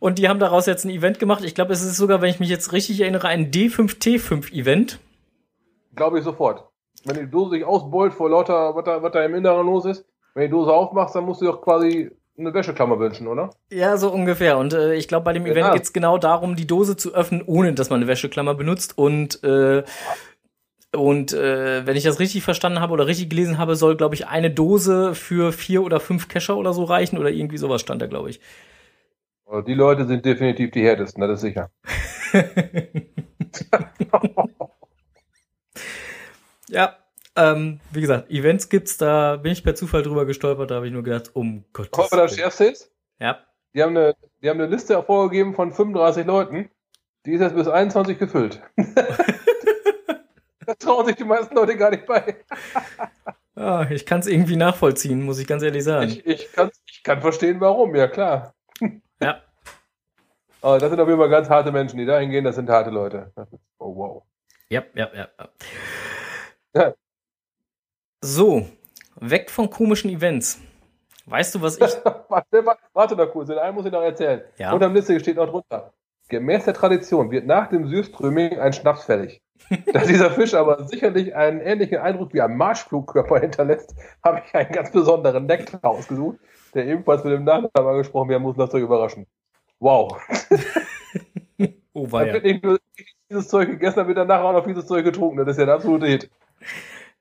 Und die haben daraus jetzt ein Event gemacht. Ich glaube, es ist sogar, wenn ich mich jetzt richtig erinnere, ein D5T5-Event. Glaube ich sofort. Wenn die Dose sich ausbeult vor lauter, was da, was da im Inneren los ist, wenn die Dose aufmachst, dann musst du doch quasi eine Wäscheklammer wünschen, oder? Ja, so ungefähr. Und äh, ich glaube, bei dem Event Ja. geht's genau darum, die Dose zu öffnen, ohne dass man eine Wäscheklammer benutzt. Und äh, und äh, wenn ich das richtig verstanden habe oder richtig gelesen habe, soll, glaube ich, eine Dose für vier oder fünf Kescher oder so reichen oder irgendwie sowas stand da, glaube ich. Die Leute sind definitiv die härtesten, das ist sicher. Ja, ähm, wie gesagt, Events gibt's, da bin ich per Zufall drüber gestolpert, da habe ich nur gedacht, um Gottes Aber das Schärfste ist, Ja, die haben, eine, die haben eine Liste vorgegeben von 35 Leuten, die ist jetzt bis 21 gefüllt. da trauen sich die meisten Leute gar nicht bei. ah, ich kann es irgendwie nachvollziehen, muss ich ganz ehrlich sagen. Ich, ich, kann, ich kann verstehen, warum, ja klar. ja, Aber das sind auf jeden Fall ganz harte Menschen, die da hingehen, das sind harte Leute. Ist, oh wow. ja, ja, ja. Ja. So, weg von komischen Events. Weißt du, was ich. warte, warte, noch kurz, den einen muss ich noch erzählen. Ja. Unterm Liste steht noch drunter. Gemäß der Tradition wird nach dem Süßströming ein Schnaps fällig. da dieser Fisch aber sicherlich einen ähnlichen Eindruck wie ein Marschflugkörper hinterlässt, habe ich einen ganz besonderen Nektar ausgesucht, der ebenfalls mit dem Nachnamen angesprochen werden muss. Lasst euch überraschen. Wow. Oh, weia. wird nicht nur dieses Zeug gegessen, dann wird danach auch noch dieses Zeug getrunken. Das ist ja der absolute Hit.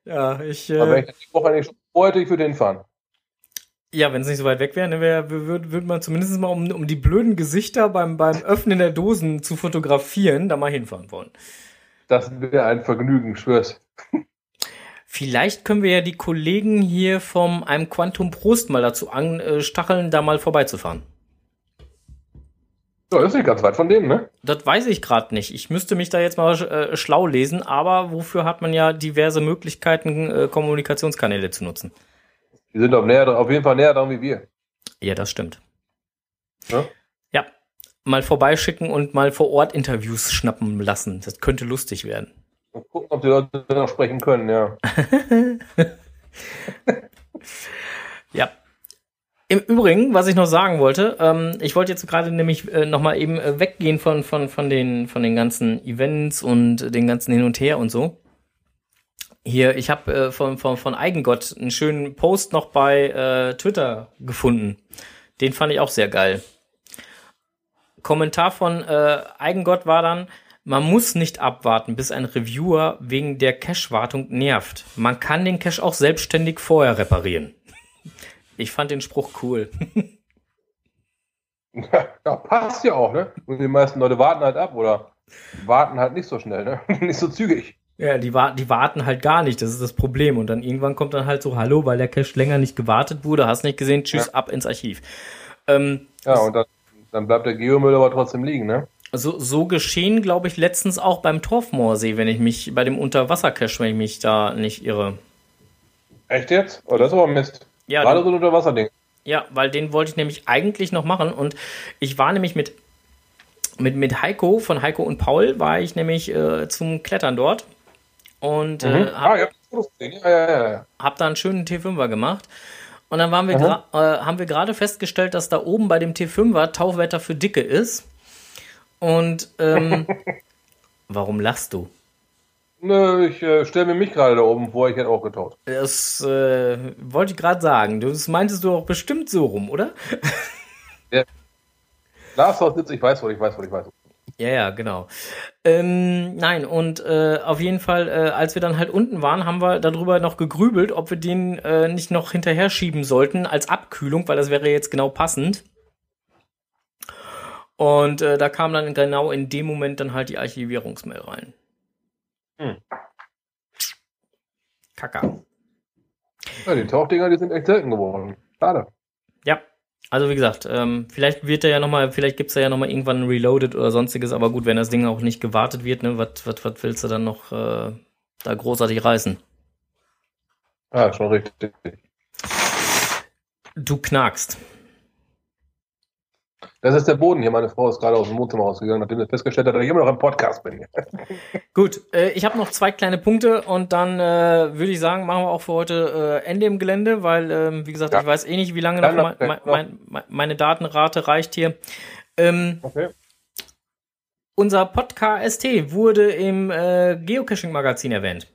Ja, ich. Aber wenn Äh, ich das die Woche nicht schon wollte, ich würde hinfahren. ja, wenn es nicht so weit weg wäre, dann wär, würde würd man zumindest mal, um, um die blöden Gesichter beim, beim Öffnen der Dosen zu fotografieren, da mal hinfahren wollen. Das wäre ein Vergnügen, schwör's. Vielleicht können wir ja die Kollegen hier vom einem Quantum Prost mal dazu anstacheln, da mal vorbeizufahren. Ja, ist nicht ganz weit von denen, ne? Das weiß ich gerade nicht. Ich müsste mich da jetzt mal äh, schlau lesen, aber wofür hat man ja diverse Möglichkeiten, äh, Kommunikationskanäle zu nutzen? Die sind auf, näher, auf jeden Fall näher dran wie wir. Ja, das stimmt. Ja? Ja, mal vorbeischicken und mal vor Ort Interviews schnappen lassen. Das könnte lustig werden. Und gucken, ob die Leute noch sprechen können, ja. Ja. Im Übrigen, was ich noch sagen wollte, ähm, ich wollte jetzt gerade nämlich äh, noch mal eben äh, weggehen von, von, von, den, von den ganzen Events und den ganzen Hin und Her und so. Hier, ich habe äh, von, von, von Eigengott einen schönen Post noch bei äh, Twitter gefunden. Den fand ich auch sehr geil. Kommentar von äh, Eigengott war dann, man muss nicht abwarten, bis ein Reviewer wegen der Cache-Wartung nervt. Man kann den Cache auch selbstständig vorher reparieren. Ich fand den Spruch cool. Ja, passt ja auch, ne? Und die meisten Leute warten halt ab oder warten halt nicht so schnell, ne? nicht so zügig. Ja, die, wa die warten halt gar nicht, das ist das Problem. Und dann irgendwann kommt dann halt so, hallo, weil der Cache länger nicht gewartet wurde, hast nicht gesehen, tschüss, ab ins Archiv. Ähm, Ja, und dann, dann bleibt der Geomüll aber trotzdem liegen, ne? so, so geschehen, glaube ich, letztens auch beim Torfmoorsee, wenn ich mich, bei dem Unterwassercache, wenn ich mich da nicht irre. Echt jetzt? Oh, das ist aber Mist. Ja, so ein Unterwasserding. Ja, weil den wollte ich nämlich eigentlich noch machen und ich war nämlich mit mit mit Heiko von Heiko und Paul war ich nämlich äh, zum Klettern dort und Mhm. äh, hab, Ah, ja, ja, ja, hab da einen schönen T5er gemacht und dann waren wir Mhm. äh, haben wir gerade festgestellt, dass da oben bei dem T5er Tauchwetter für Dicke ist und ähm, warum lachst du? Nö, ich äh, stelle mir mich gerade da oben vor, ich hätte auch getaucht. Das äh, wollte ich gerade sagen. Das meintest du auch bestimmt so rum, oder? Glashaus sitzt, ich weiß wohl, ich weiß wohl, ich weiß wohl. Ja, ja, genau. Ähm, nein, und äh, auf jeden Fall, äh, als wir dann halt unten waren, haben wir darüber noch gegrübelt, ob wir den äh, nicht noch hinterher schieben sollten als Abkühlung, weil das wäre jetzt genau passend. Und äh, da kam dann genau in dem Moment dann halt die Archivierungsmail rein. Hm. Kacke. Ja, die Tauchdinger, die sind echt selten geworden. Schade. Ja. Also wie gesagt, ähm, vielleicht wird er ja nochmal, vielleicht gibt's da ja nochmal irgendwann ein Reloaded oder sonstiges, aber gut, wenn das Ding auch nicht gewartet wird, ne, was willst du dann noch äh, da großartig reißen? Ja, schon richtig. Du knackst. Das ist der Boden hier. Meine Frau ist gerade aus dem Wohnzimmer rausgegangen, nachdem sie festgestellt hat, dass ich immer noch im Podcast bin. Gut, äh, ich habe noch zwei kleine Punkte und dann äh, würde ich sagen, machen wir auch für heute äh, Ende im Gelände, weil, ähm, wie gesagt, Ja. ich weiß eh nicht, wie lange noch noch- mein, mein, mein, mein, meine Datenrate reicht hier. Ähm, Okay. unser Podcast wurde im äh, Geocaching-Magazin erwähnt.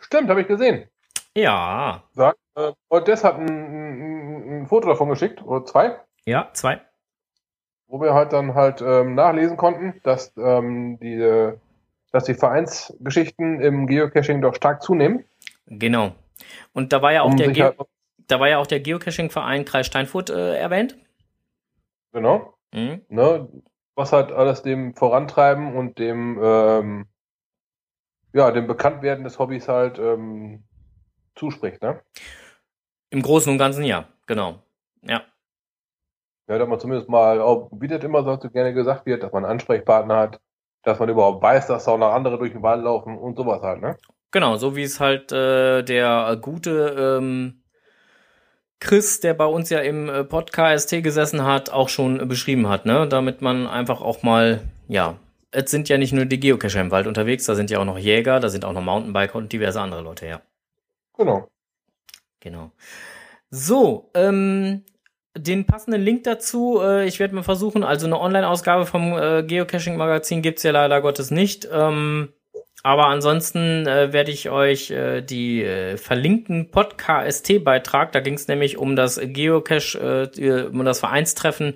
Stimmt, habe ich gesehen. Ja, Sagt, äh, und das hat ein, ein, ein Foto davon geschickt, oder zwei, ja, zwei. wo wir halt dann halt ähm, nachlesen konnten, dass, ähm, die, äh, dass die Vereinsgeschichten im Geocaching doch stark zunehmen. Genau. Und da war ja auch Um der, Ge halt, da war ja auch der Geocaching-Verein Kreis Steinfurt äh, erwähnt. genau, Mhm. ne, was halt alles dem Vorantreiben und dem, ähm, ja, dem Bekanntwerden des Hobbys halt ähm, zuspricht, ne? Im Großen und Ganzen ja, genau. Ja. Ja, dass man zumindest mal, auch, wie das immer so gerne gesagt wird, dass man einen Ansprechpartner hat, dass man überhaupt weiß, dass da auch noch andere durch den Wald laufen und sowas halt, ne? Genau, so wie es halt äh, der gute ähm, Chris, der bei uns ja im äh, Podcast gesessen hat, auch schon beschrieben hat, ne? Damit man einfach auch mal, ja, es sind ja nicht nur die Geocacher im Wald unterwegs, da sind ja auch noch Jäger, da sind auch noch Mountainbiker und diverse andere Leute, ja. Genau. Genau. So, ähm, den passenden Link dazu, äh, ich werde mal versuchen, also eine Online-Ausgabe vom äh, Geocaching-Magazin gibt's ja leider Gottes nicht. Ähm, aber ansonsten äh, werde ich euch äh, die äh, verlinkten Podcast-Beitrag, da ging es nämlich um das Geocache, äh, um das Vereinstreffen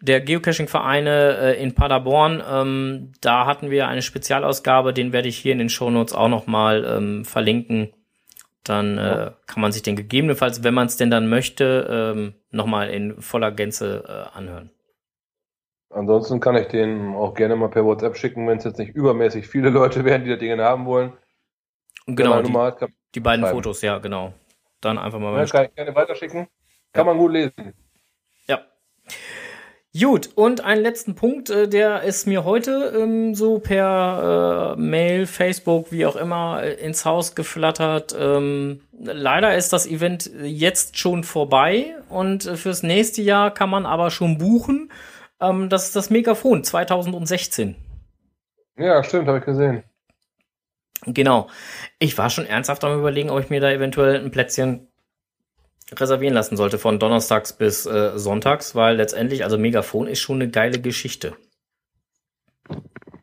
der Geocaching-Vereine äh, in Paderborn. Ähm, da hatten wir eine Spezialausgabe, den werde ich hier in den Shownotes auch nochmal ähm, verlinken. Dann äh, Ja. kann man sich den gegebenenfalls, wenn man es denn dann möchte, ähm, nochmal in voller Gänze äh, anhören. Ansonsten kann ich den auch gerne mal per WhatsApp schicken, wenn es jetzt nicht übermäßig viele Leute wären, die das Ding haben wollen. Genau, die, hat, die beiden schreiben. Fotos, ja, genau. Dann einfach mal ja, kann ich gerne weiterschicken. Ja. Kann man gut lesen. Ja. Gut, und einen letzten Punkt, äh, der ist mir heute ähm, so per äh, Mail, Facebook, wie auch immer, äh, ins Haus geflattert. Ähm, leider ist das Event jetzt schon vorbei und äh, fürs nächste Jahr kann man aber schon buchen. Ähm, das ist das Megafon 2016. Ja, stimmt, habe ich gesehen. Genau. Ich war schon ernsthaft am überlegen, ob ich mir da eventuell ein Plätzchen reservieren lassen sollte von donnerstags bis äh, sonntags, weil letztendlich, also Megafon ist schon eine geile Geschichte.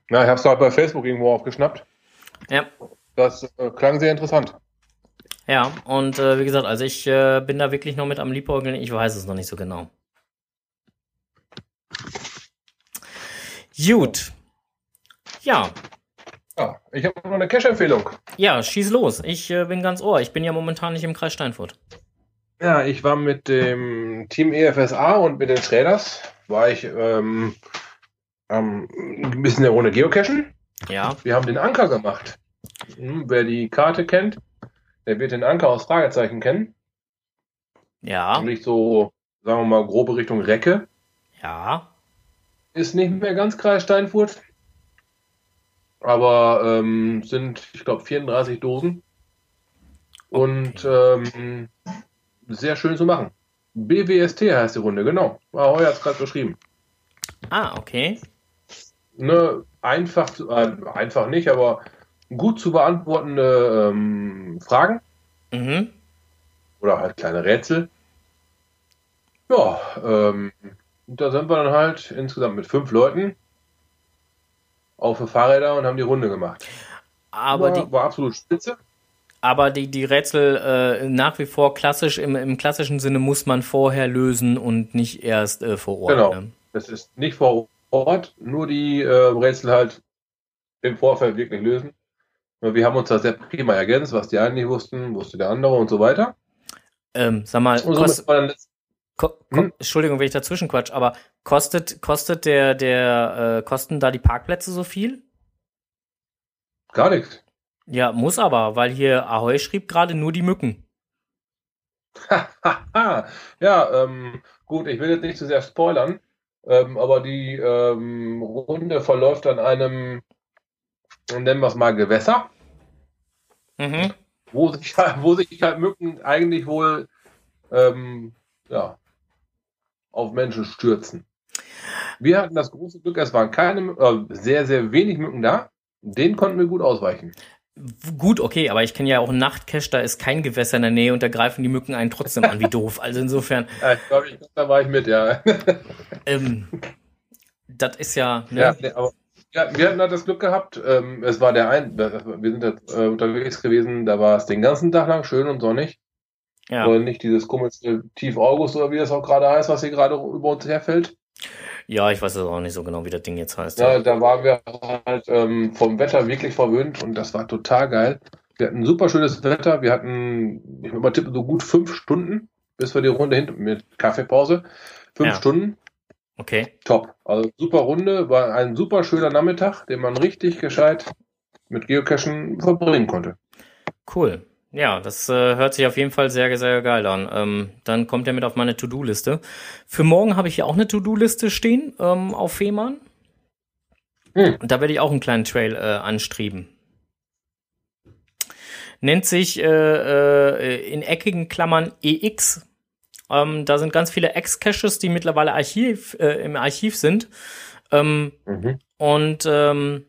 Ja, ich habe es halt bei Facebook irgendwo aufgeschnappt. Ja, Das äh, klang sehr interessant. ja. Und äh, wie gesagt, also ich äh, bin da wirklich noch mit am Liebäugeln. Ich weiß es noch nicht so genau. Gut. Ja, Ja, ich habe noch eine Cash-Empfehlung. ja, schieß los. Ich äh, bin ganz ohr. Ich bin ja momentan nicht im Kreis Steinfurt. Ja, ich war mit dem Team EFSA und mit den Traders, war ich ähm, ähm, ein bisschen eine Runde Geocachen. Ja, Wir haben den Anker gemacht. Hm, wer die Karte kennt, der wird den Anker aus Fragezeichen kennen. ja, Nicht so, sagen wir mal, grobe Richtung Recke. ja. Ist nicht mehr ganz Kreis Steinfurt. Aber ähm, sind, ich glaube, 34 Dosen. Und ähm, sehr schön zu machen. BWST heißt die Runde, genau. War Heuer hat es gerade beschrieben. Ah, okay. Ne, einfach, äh, einfach nicht, aber gut zu beantwortende ähm, Fragen Mhm. oder halt kleine Rätsel. Ja, ähm, da sind wir dann halt insgesamt mit fünf Leuten auf Fahrräder und haben die Runde gemacht. Aber war, die, war absolut spitze. Aber die, die Rätsel äh, nach wie vor klassisch, im, im klassischen Sinne muss man vorher lösen und nicht erst äh, vor Ort. Genau. Ne? Das ist nicht vor Ort, nur die äh, Rätsel halt im Vorfeld wirklich lösen. Wir haben uns da sehr prima ergänzt, was die einen nicht wussten, wusste der andere und so weiter. Ähm, sag mal, Und kost, ko, Hm? Entschuldigung, wenn ich dazwischen quatsch, aber kostet, kostet der, der, äh, kosten da die Parkplätze so viel? gar nichts. Ja, muss aber, weil hier Ahoy schrieb gerade nur die Mücken. ja, ähm, gut, ich will jetzt nicht zu sehr spoilern, ähm, aber die ähm, Runde verläuft an einem, nennen wir es mal Gewässer, Mhm. wo sich, halt- wo sich halt Mücken eigentlich wohl ähm, ja, auf Menschen stürzen. Wir hatten das große Glück, es waren keine, äh, sehr, sehr wenig Mücken da. Den konnten wir gut ausweichen. Gut, okay, aber ich kenne ja auch einen Nachtcache, da ist kein Gewässer in der Nähe und da greifen die Mücken einen trotzdem an, wie doof. Also insofern, Ja, ich glaube, da war ich mit, ja. ähm, das ist ja, ne? Ja, nee, aber ja, wir hatten halt das Glück gehabt. Ähm, es war der ein, wir sind jetzt äh, unterwegs gewesen, da war es den ganzen Tag lang schön und sonnig. ja. Und nicht dieses komische Tief August oder wie das auch gerade heißt, was hier gerade über uns herfällt. Ja, ich weiß es auch nicht so genau, wie das Ding jetzt heißt. Ja, da waren wir halt ähm, vom Wetter wirklich verwöhnt und das war total geil. Wir hatten super schönes Wetter. Wir hatten, ich würde mal tippen, so gut fünf Stunden, bis wir die Runde hinten mit Kaffeepause. Fünf Ja. Stunden. Okay. Top. Also super Runde, war ein super schöner Nachmittag, den man richtig gescheit mit Geocachen verbringen konnte. Cool. Ja, das äh, hört sich auf jeden Fall sehr, sehr geil an. Ähm, dann kommt er mit auf meine To-Do-Liste. Für morgen habe ich hier auch eine To-Do-Liste stehen ähm, auf Fehmarn. Hm. Und da werde ich auch einen kleinen Trail äh, anstreben. Nennt sich äh, äh, in eckigen Klammern EX. Ähm, da sind ganz viele Ex-Caches, die mittlerweile Archiv, äh, im Archiv sind. Ähm, Mhm. und ähm,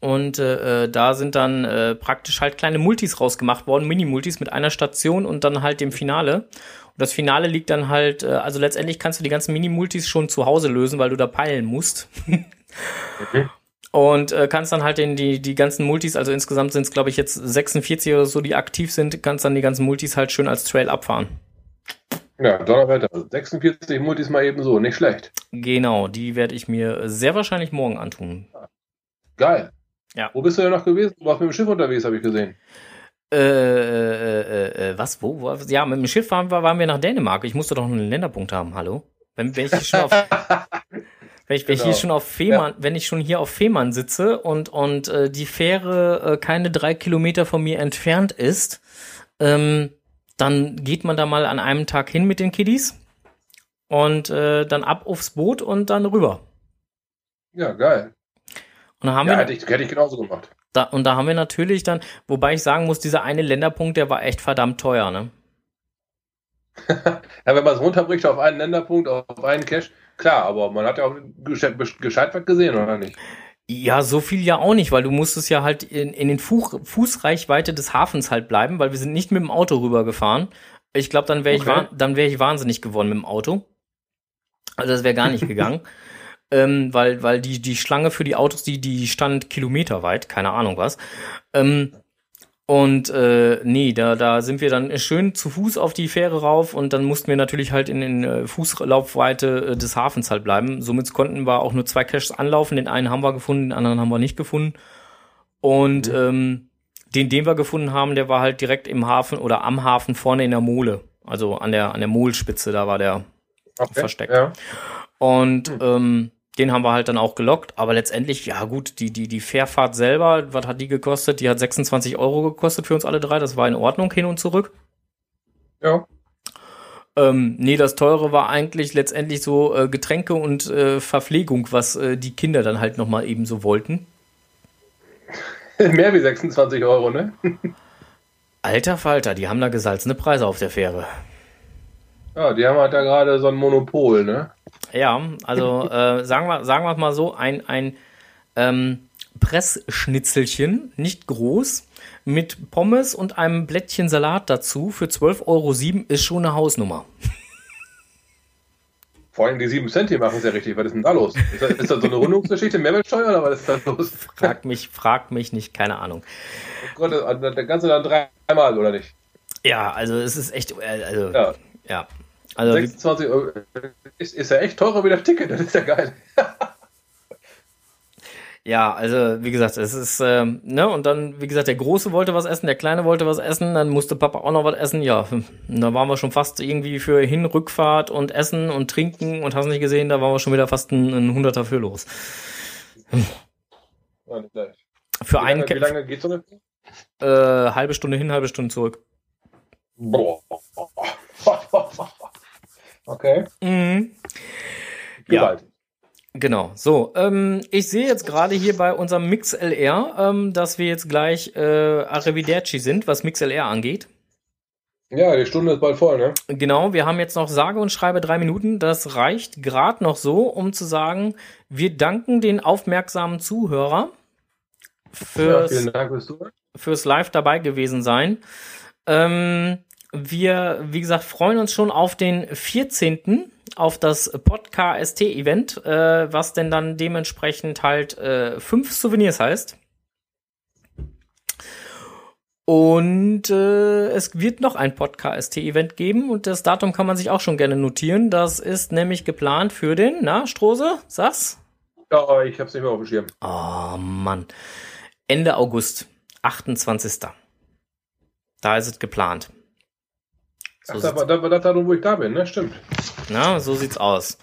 und äh, äh, da sind dann äh, praktisch halt kleine Multis rausgemacht worden, Mini-Multis mit einer Station und dann halt dem Finale. Und das Finale liegt dann halt, äh, also letztendlich kannst du die ganzen Mini-Multis schon zu Hause lösen, weil du da peilen musst. Und äh, kannst dann halt den, die, die ganzen Multis, also insgesamt sind es, glaube ich, jetzt 46 oder so, die aktiv sind, kannst dann die ganzen Multis halt schön als Trail abfahren. Ja, Donnerwetter. 46 Multis mal eben so, nicht schlecht. Genau, die werde ich mir sehr wahrscheinlich morgen antun. Geil. Ja. Wo bist du denn noch gewesen? Du warst mit dem Schiff unterwegs, habe ich gesehen. Äh, äh, äh, äh, was, wo, wo? Ja, mit dem Schiff waren wir, waren wir nach Dänemark. Ich musste doch einen Länderpunkt haben, hallo? Wenn, wenn ich hier schon auf, wenn ich, wenn ich hier Genau. schon auf Fehmarn, wenn ich schon hier auf Fehmarn sitze und, und äh, die Fähre äh, keine drei Kilometer von mir entfernt ist, ähm, dann geht man da mal an einem Tag hin mit den Kiddies und äh, dann ab aufs Boot und dann rüber. Ja, geil. Und dann haben Ja, wir hätte ich, hätte ich genauso gemacht. da, und da haben wir natürlich dann, wobei ich sagen muss, dieser eine Länderpunkt, der war echt verdammt teuer, ne? Ja, wenn man es runterbricht auf einen Länderpunkt, auf einen Cache, klar, aber man hat ja auch gescheit, gescheit was gesehen, oder nicht? Ja, so viel ja auch nicht, weil du musstest ja halt in, in den Fuß, Fußreichweite des Hafens halt bleiben, weil wir sind nicht mit dem Auto rübergefahren. Ich glaube, dann wäre ich, Okay. wa- dann wäre ich wahnsinnig geworden mit dem Auto. Also das wäre gar nicht gegangen. Ähm, weil, weil die, die Schlange für die Autos, die, die stand kilometerweit, keine Ahnung was. Ähm, und äh, nee, da, da sind wir dann schön zu Fuß auf die Fähre rauf und dann mussten wir natürlich halt in, in äh, Fußlaufweite äh, des Hafens halt bleiben. Somit konnten wir auch nur zwei Caches anlaufen. Den einen haben wir gefunden, den anderen haben wir nicht gefunden. Und Mhm. ähm, den, den wir gefunden haben, der war halt direkt im Hafen oder am Hafen vorne in der Mole. Also an der, an der Molspitze, da war der Okay. Versteckt. Ja. und Hm. ähm, den haben wir halt dann auch gelockt. Aber letztendlich, ja gut, die, die, die Fährfahrt selber, was hat die gekostet? Die hat 26 Euro gekostet für uns alle drei. Das war in Ordnung hin und zurück. ja. Ähm, nee, das Teure war eigentlich letztendlich so äh, Getränke und äh, Verpflegung, was äh, die Kinder dann halt nochmal eben so wollten. Mehr wie 26 Euro, ne? Alter Falter, die haben da gesalzene Preise auf der Fähre. Ja, die haben halt da gerade so ein Monopol, ne? Ja, also äh, sagen wir sagen wir mal so, ein, ein ähm, Pressschnitzelchen, nicht groß, mit Pommes und einem Blättchen Salat dazu für 12,07 Euro ist schon eine Hausnummer. Vor allem die 7 Cent, die machen es ja richtig. Was ist denn da los? Ist das, ist das so eine Rundungsgeschichte, Mehrwertsteuer oder was ist da los? Frag mich, frag mich nicht, keine Ahnung. Oh Gott, das, das Ganze dann dreimal, oder nicht? Ja, also es ist echt, äh, also, ja. Ja, Also, wie- 26 Euro. Ist, ist ja echt teurer wie das Ticket, das ist ja geil. ja, also, wie gesagt, es ist, ähm, ne, und dann, wie gesagt, der Große wollte was essen, der Kleine wollte was essen, dann musste Papa auch noch was essen, ja, hm, da waren wir schon fast irgendwie für Hin-, Rückfahrt und Essen und Trinken und hast nicht gesehen, da waren wir schon wieder fast ein, Hunderter für los. Ja, gleich. Für Wie einen lange, wie lange geht so eine? äh, halbe Stunde hin, halbe Stunde zurück. Boah. Okay. Mhm. Ja, genau. So, ähm, ich sehe jetzt gerade hier bei unserem MixLR, ähm, dass wir jetzt gleich äh, Arrivederci sind, was MixLR angeht. Ja, die Stunde ist bald voll, ne? Genau, wir haben jetzt noch sage und schreibe drei Minuten. Das reicht gerade noch so, um zu sagen, wir danken den aufmerksamen Zuhörer Ja, fürs, Dank fürs fürs Live dabei gewesen sein. Ähm, wir, wie gesagt, freuen uns schon auf den 14. auf das Podcast-Event, äh, was denn dann dementsprechend halt äh, fünf Souvenirs heißt. Und äh, es wird noch ein Podcast-Event geben und das Datum kann man sich auch schon gerne notieren. Das ist nämlich geplant für den, na, Strose, sag's? Ja, ich hab's nicht mehr auf dem Schirm. Oh Mann. Ende August, 28. Da ist es geplant. So Ach, sieht's- das war das, war das Datum, wo ich da bin, ne? Stimmt. Na, so sieht's aus.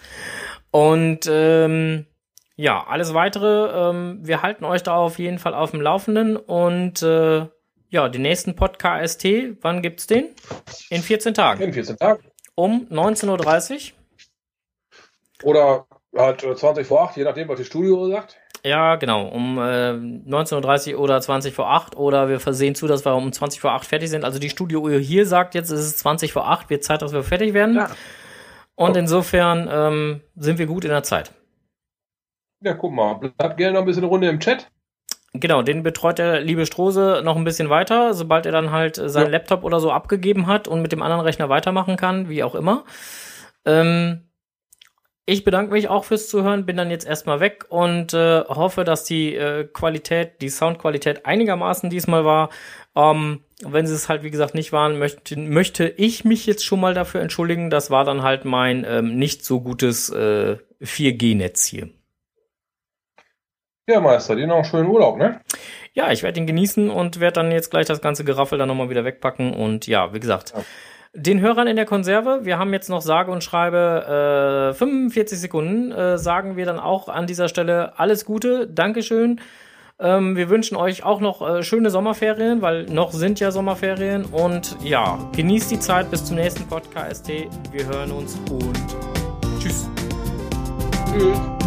Und ähm, ja, alles weitere, ähm, wir halten euch da auf jeden Fall auf dem Laufenden und äh, ja, den nächsten Podcast, wann gibt's den? In 14 Tagen. In 14 Tagen. Um 19.30 Uhr. Oder halt äh, 20 vor 8, je nachdem, was die Studio sagt. Ja, genau, um äh, 19.30 Uhr oder 20 vor 8 oder wir versehen zu, dass wir um 20 vor 8 fertig sind. Also die Studio hier sagt jetzt, es ist 20 vor 8, wird Zeit, dass wir fertig werden. Ja. Und insofern ähm, sind wir gut in der Zeit. Ja, guck mal. Bleibt gerne noch ein bisschen eine Runde im Chat. Genau, den betreut der liebe Strose noch ein bisschen weiter, sobald er dann halt äh, seinen Ja. Laptop oder so abgegeben hat und mit dem anderen Rechner weitermachen kann, wie auch immer. Ähm, ich bedanke mich auch fürs Zuhören, bin dann jetzt erstmal weg und äh, hoffe, dass die äh, Qualität, die Soundqualität einigermaßen diesmal war. Ähm, wenn sie es halt, wie gesagt, nicht waren, möchte, möchte ich mich jetzt schon mal dafür entschuldigen. Das war dann halt mein ähm, nicht so gutes äh, 4G-Netz hier. Ja, Meister, dir noch einen schönen Urlaub, ne? Ja, ich werde ihn genießen und werde dann jetzt gleich das ganze Geraffel dann nochmal wieder wegpacken. Und ja, wie gesagt, Ja. Den Hörern in der Konserve, wir haben jetzt noch sage und schreibe äh, 45 Sekunden, äh, sagen wir dann auch an dieser Stelle alles Gute, Dankeschön. Ähm, wir wünschen euch auch noch äh, schöne Sommerferien, weil noch sind ja Sommerferien. Und ja, genießt die Zeit bis zum nächsten Podcast. Wir hören uns und tschüss. Tschüss.